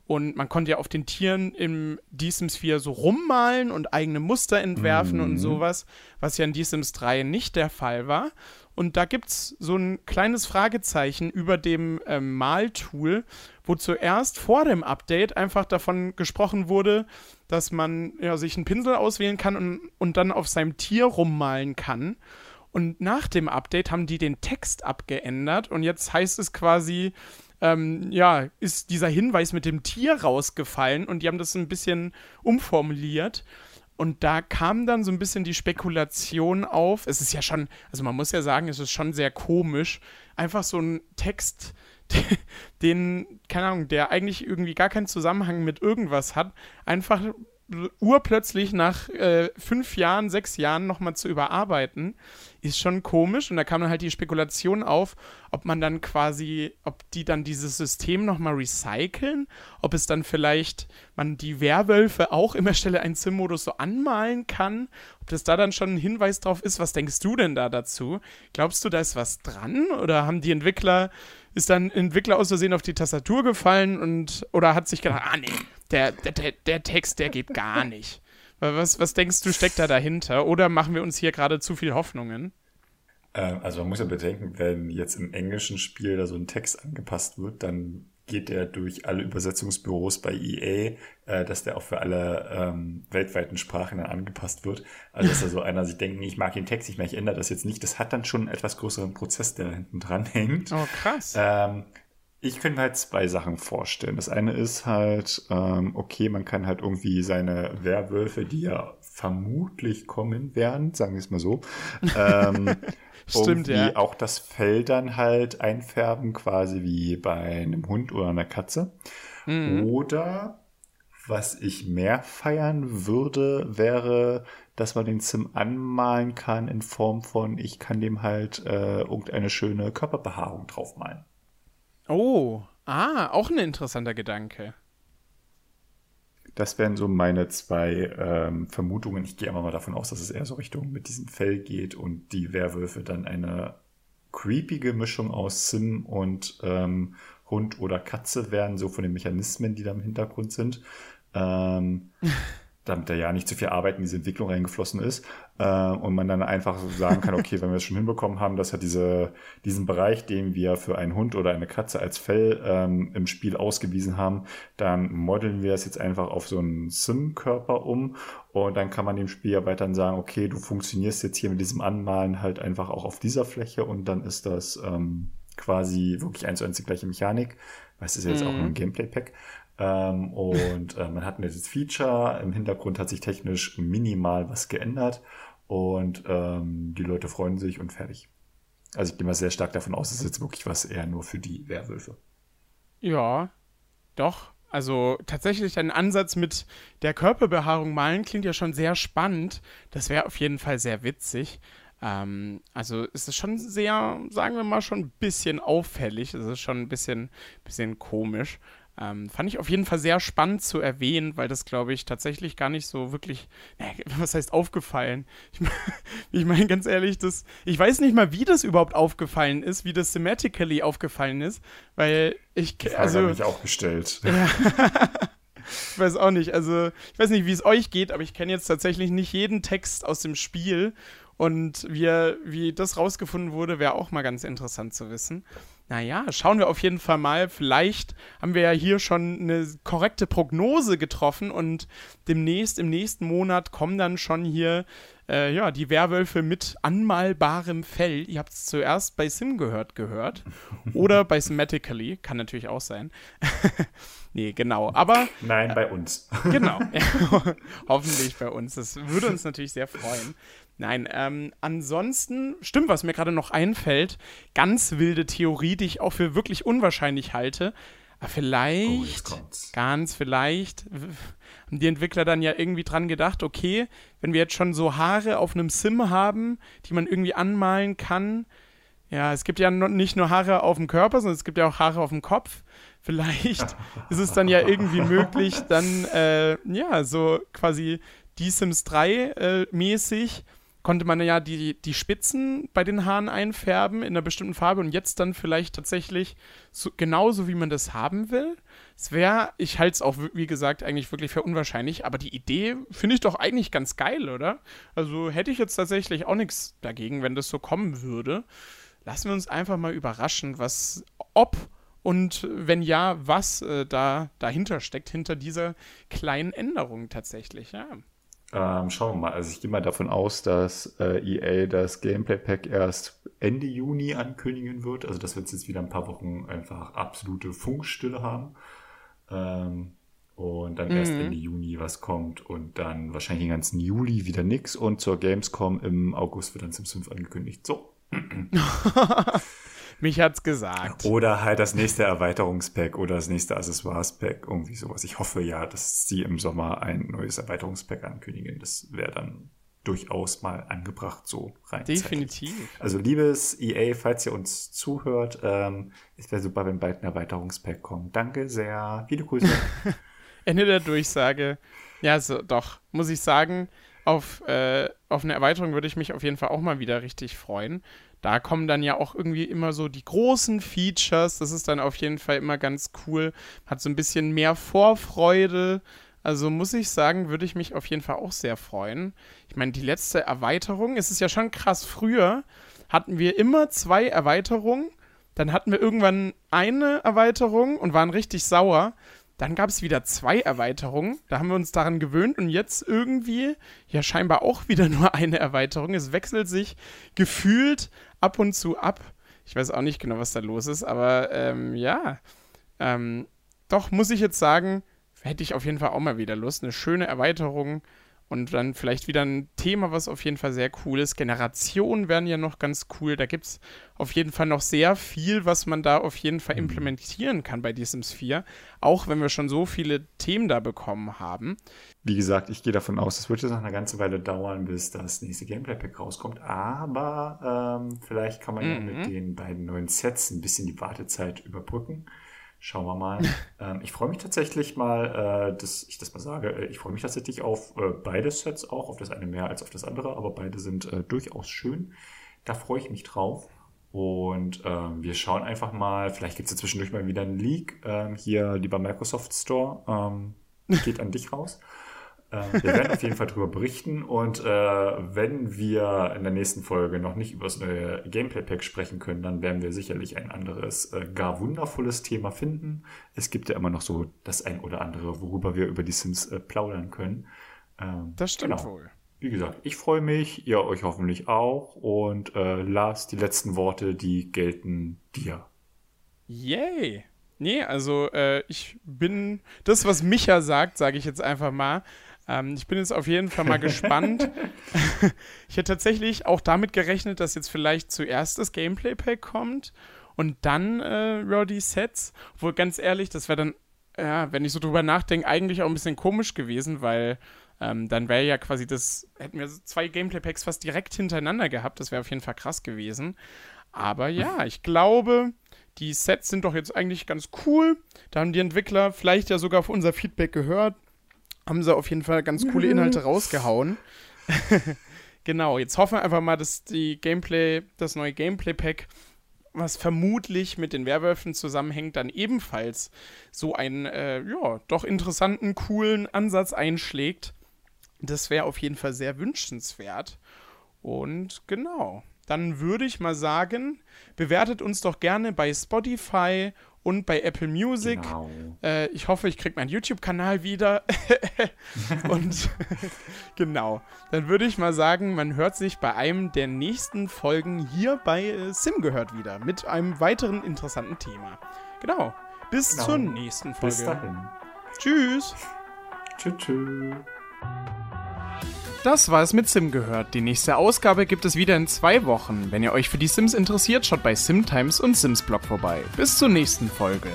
Und man konnte ja auf den Tieren im D-Sims 4 so rummalen und eigene Muster entwerfen mhm. und sowas, was ja in D-Sims 3 nicht der Fall war. Und da gibt es so ein kleines Fragezeichen über dem ähm, Maltool, wo zuerst vor dem Update einfach davon gesprochen wurde, dass man ja, sich einen Pinsel auswählen kann und, und dann auf seinem Tier rummalen kann. Und nach dem Update haben die den Text abgeändert und jetzt heißt es quasi, ähm, ja, ist dieser Hinweis mit dem Tier rausgefallen und die haben das ein bisschen umformuliert. Und da kam dann so ein bisschen die Spekulation auf. Es ist ja schon, also man muss ja sagen, es ist schon sehr komisch. Einfach so ein Text, den, keine Ahnung, der eigentlich irgendwie gar keinen Zusammenhang mit irgendwas hat, einfach urplötzlich nach äh, fünf Jahren, sechs Jahren nochmal zu überarbeiten, ist schon komisch. Und da kam dann halt die Spekulation auf, ob man dann quasi, ob die dann dieses System nochmal recyceln, ob es dann vielleicht man die Werwölfe auch immer Stelle ein Sim-Modus so anmalen kann, ob das da dann schon ein Hinweis drauf ist. Was denkst du denn da dazu? Glaubst du, da ist was dran? Oder haben die Entwickler, ist dann Entwickler aus Versehen auf die Tastatur gefallen und, oder hat sich gedacht, ah nee, der, der, der Text, der geht gar nicht. Was, was denkst du, steckt da dahinter? Oder machen wir uns hier gerade zu viel Hoffnungen? Ähm, also man muss ja bedenken, wenn jetzt im englischen Spiel da so ein Text angepasst wird, dann geht der durch alle Übersetzungsbüros bei EA, äh, dass der auch für alle ähm, weltweiten Sprachen dann angepasst wird. Also dass da so einer sich denkt, ich mag den Text nicht mehr, ich ändere das jetzt nicht. Das hat dann schon einen etwas größeren Prozess, der da hinten dran hängt. Oh, krass. Ähm, ich könnte mir halt zwei Sachen vorstellen. Das eine ist halt, ähm, okay, man kann halt irgendwie seine Werwölfe, die ja vermutlich kommen werden, sagen wir es mal so, ähm, Stimmt, irgendwie ja. auch das Fell dann halt einfärben, quasi wie bei einem Hund oder einer Katze. Mhm. Oder was ich mehr feiern würde, wäre, dass man den Sim anmalen kann in Form von, ich kann dem halt äh, irgendeine schöne Körperbehaarung draufmalen. Oh, ah, auch ein interessanter Gedanke. Das wären so meine zwei ähm, Vermutungen. Ich gehe aber mal davon aus, dass es eher so Richtung mit diesem Fell geht und die Werwölfe dann eine creepige Mischung aus Sim und ähm, Hund oder Katze werden, so von den Mechanismen, die da im Hintergrund sind. Ähm, damit da ja nicht zu viel Arbeit in diese Entwicklung reingeflossen ist äh, und man dann einfach sagen kann, okay, wenn wir es schon hinbekommen haben, dass er diese, diesen Bereich, den wir für einen Hund oder eine Katze als Fell ähm, im Spiel ausgewiesen haben, dann modeln wir es jetzt einfach auf so einen Sim-Körper um und dann kann man dem Spielarbeitern sagen, okay, du funktionierst jetzt hier mit diesem Anmalen halt einfach auch auf dieser Fläche und dann ist das ähm, quasi wirklich eins zu eins die gleiche Mechanik. weil es ist ja jetzt mhm. auch ein Gameplay-Pack. Ähm, und äh, man hat ein nettes Feature. Im Hintergrund hat sich technisch minimal was geändert. Und ähm, die Leute freuen sich und fertig. Also ich gehe mal sehr stark davon aus, es jetzt wirklich was eher nur für die Werwölfe. Ja, doch. Also tatsächlich ein Ansatz mit der Körperbehaarung malen klingt ja schon sehr spannend. Das wäre auf jeden Fall sehr witzig. Ähm, also es ist schon sehr, sagen wir mal, schon ein bisschen auffällig. Es ist schon ein bisschen, bisschen komisch. Ähm, fand ich auf jeden Fall sehr spannend zu erwähnen, weil das, glaube ich, tatsächlich gar nicht so wirklich, ne, was heißt aufgefallen? Ich, ich meine, ganz ehrlich, das, ich weiß nicht mal, wie das überhaupt aufgefallen ist, wie das thematically aufgefallen ist, weil ich. Die Frage also, habe ich auch gestellt. Ja. ich weiß auch nicht. Also, ich weiß nicht, wie es euch geht, aber ich kenne jetzt tatsächlich nicht jeden Text aus dem Spiel. Und wie, wie das rausgefunden wurde, wäre auch mal ganz interessant zu wissen. Naja, schauen wir auf jeden Fall mal. Vielleicht haben wir ja hier schon eine korrekte Prognose getroffen und demnächst, im nächsten Monat, kommen dann schon hier äh, ja, die Werwölfe mit anmalbarem Fell. Ihr habt es zuerst bei Sim gehört, gehört. Oder bei Sematically, kann natürlich auch sein. nee, genau. Aber. Nein, äh, bei uns. genau. Hoffentlich bei uns. Das würde uns natürlich sehr freuen. Nein, ähm, ansonsten, stimmt, was mir gerade noch einfällt, ganz wilde Theorie, die ich auch für wirklich unwahrscheinlich halte. Aber vielleicht, oh, ganz vielleicht, haben die Entwickler dann ja irgendwie dran gedacht, okay, wenn wir jetzt schon so Haare auf einem Sim haben, die man irgendwie anmalen kann, ja, es gibt ja nicht nur Haare auf dem Körper, sondern es gibt ja auch Haare auf dem Kopf. Vielleicht ist es dann ja irgendwie möglich, dann, äh, ja, so quasi die Sims 3 äh, mäßig konnte man ja die, die Spitzen bei den Haaren einfärben in einer bestimmten Farbe und jetzt dann vielleicht tatsächlich so, genauso, wie man das haben will. Es wäre, ich halte es auch, wie gesagt, eigentlich wirklich für unwahrscheinlich, aber die Idee finde ich doch eigentlich ganz geil, oder? Also hätte ich jetzt tatsächlich auch nichts dagegen, wenn das so kommen würde. Lassen wir uns einfach mal überraschen, was, ob und wenn ja, was äh, da dahinter steckt, hinter dieser kleinen Änderung tatsächlich, ja. Ähm, schauen wir mal. Also ich gehe mal davon aus, dass äh, EA das Gameplay Pack erst Ende Juni ankündigen wird. Also dass wir jetzt wieder ein paar Wochen einfach absolute Funkstille haben. Ähm, und dann mhm. erst Ende Juni was kommt und dann wahrscheinlich den ganzen Juli wieder nix und zur Gamescom im August wird dann Sims 5 angekündigt. So. Mich hat's gesagt. Oder halt das nächste Erweiterungspack oder das nächste Accessoires-Pack, irgendwie sowas. Ich hoffe ja, dass sie im Sommer ein neues Erweiterungspack ankündigen. Das wäre dann durchaus mal angebracht, so rein. Definitiv. Zeitlich. Also liebes EA, falls ihr uns zuhört, ähm, es wäre super, wenn bald ein Erweiterungspack kommt. Danke sehr. Viele Grüße. Ende der Durchsage. Ja, so, doch, muss ich sagen, auf, äh, auf eine Erweiterung würde ich mich auf jeden Fall auch mal wieder richtig freuen. Da kommen dann ja auch irgendwie immer so die großen Features. Das ist dann auf jeden Fall immer ganz cool. Hat so ein bisschen mehr Vorfreude. Also muss ich sagen, würde ich mich auf jeden Fall auch sehr freuen. Ich meine, die letzte Erweiterung, es ist ja schon krass. Früher hatten wir immer zwei Erweiterungen. Dann hatten wir irgendwann eine Erweiterung und waren richtig sauer. Dann gab es wieder zwei Erweiterungen. Da haben wir uns daran gewöhnt und jetzt irgendwie ja scheinbar auch wieder nur eine Erweiterung. Es wechselt sich gefühlt ab und zu ab. Ich weiß auch nicht genau, was da los ist, aber ähm, ja. Ähm, doch, muss ich jetzt sagen, hätte ich auf jeden Fall auch mal wieder Lust. Eine schöne Erweiterung und dann vielleicht wieder ein Thema, was auf jeden Fall sehr cool ist. Generationen wären ja noch ganz cool. Da gibt es auf jeden Fall noch sehr viel, was man da auf jeden Fall mhm. implementieren kann bei The Sims 4. Auch wenn wir schon so viele Themen da bekommen haben. Wie gesagt, ich gehe davon aus, es wird jetzt noch eine ganze Weile dauern, bis das nächste Gameplay-Pack rauskommt. Aber ähm, vielleicht kann man mhm. ja mit den beiden neuen Sets ein bisschen die Wartezeit überbrücken. Schauen wir mal. ähm, ich freue mich tatsächlich mal, äh, dass ich das mal sage, äh, ich freue mich tatsächlich auf äh, beide Sets auch, auf das eine mehr als auf das andere, aber beide sind äh, durchaus schön. Da freue ich mich drauf. Und ähm, wir schauen einfach mal, vielleicht gibt es ja zwischendurch mal wieder einen Leak. Ähm, hier, lieber Microsoft Store, ähm, geht an dich raus. Äh, wir werden auf jeden Fall darüber berichten und äh, wenn wir in der nächsten Folge noch nicht über das neue Gameplay-Pack sprechen können, dann werden wir sicherlich ein anderes, äh, gar wundervolles Thema finden. Es gibt ja immer noch so das ein oder andere, worüber wir über die Sims äh, plaudern können. Ähm, das stimmt genau. wohl. Wie gesagt, ich freue mich, ihr euch hoffentlich auch und äh, Lars, die letzten Worte, die gelten dir. Yay! Nee, also äh, ich bin, das, was Micha sagt, sage ich jetzt einfach mal, ähm, ich bin jetzt auf jeden Fall mal gespannt. ich hätte tatsächlich auch damit gerechnet, dass jetzt vielleicht zuerst das Gameplay-Pack kommt und dann äh, Roddy Sets. Obwohl, ganz ehrlich, das wäre dann, ja, wenn ich so drüber nachdenke, eigentlich auch ein bisschen komisch gewesen, weil ähm, dann wäre ja quasi das, hätten wir zwei Gameplay-Packs fast direkt hintereinander gehabt. Das wäre auf jeden Fall krass gewesen. Aber ja, ich glaube, die Sets sind doch jetzt eigentlich ganz cool. Da haben die Entwickler vielleicht ja sogar auf unser Feedback gehört haben sie auf jeden Fall ganz coole Inhalte rausgehauen. genau, jetzt hoffen wir einfach mal, dass die Gameplay, das neue Gameplay-Pack, was vermutlich mit den Werwölfen zusammenhängt, dann ebenfalls so einen, äh, ja, doch interessanten, coolen Ansatz einschlägt. Das wäre auf jeden Fall sehr wünschenswert. Und genau, dann würde ich mal sagen, bewertet uns doch gerne bei Spotify und bei Apple Music. Genau. Äh, ich hoffe, ich kriege meinen YouTube-Kanal wieder. und genau, dann würde ich mal sagen, man hört sich bei einem der nächsten Folgen hier bei äh, Sim gehört wieder mit einem weiteren interessanten Thema. Genau. Bis genau. zur nächsten Folge. Bis dahin. Tschüss. Tschüss. tschüss. Das war es mit Sim gehört. Die nächste Ausgabe gibt es wieder in zwei Wochen. Wenn ihr euch für die Sims interessiert, schaut bei SimTimes und Sims Blog vorbei. Bis zur nächsten Folge.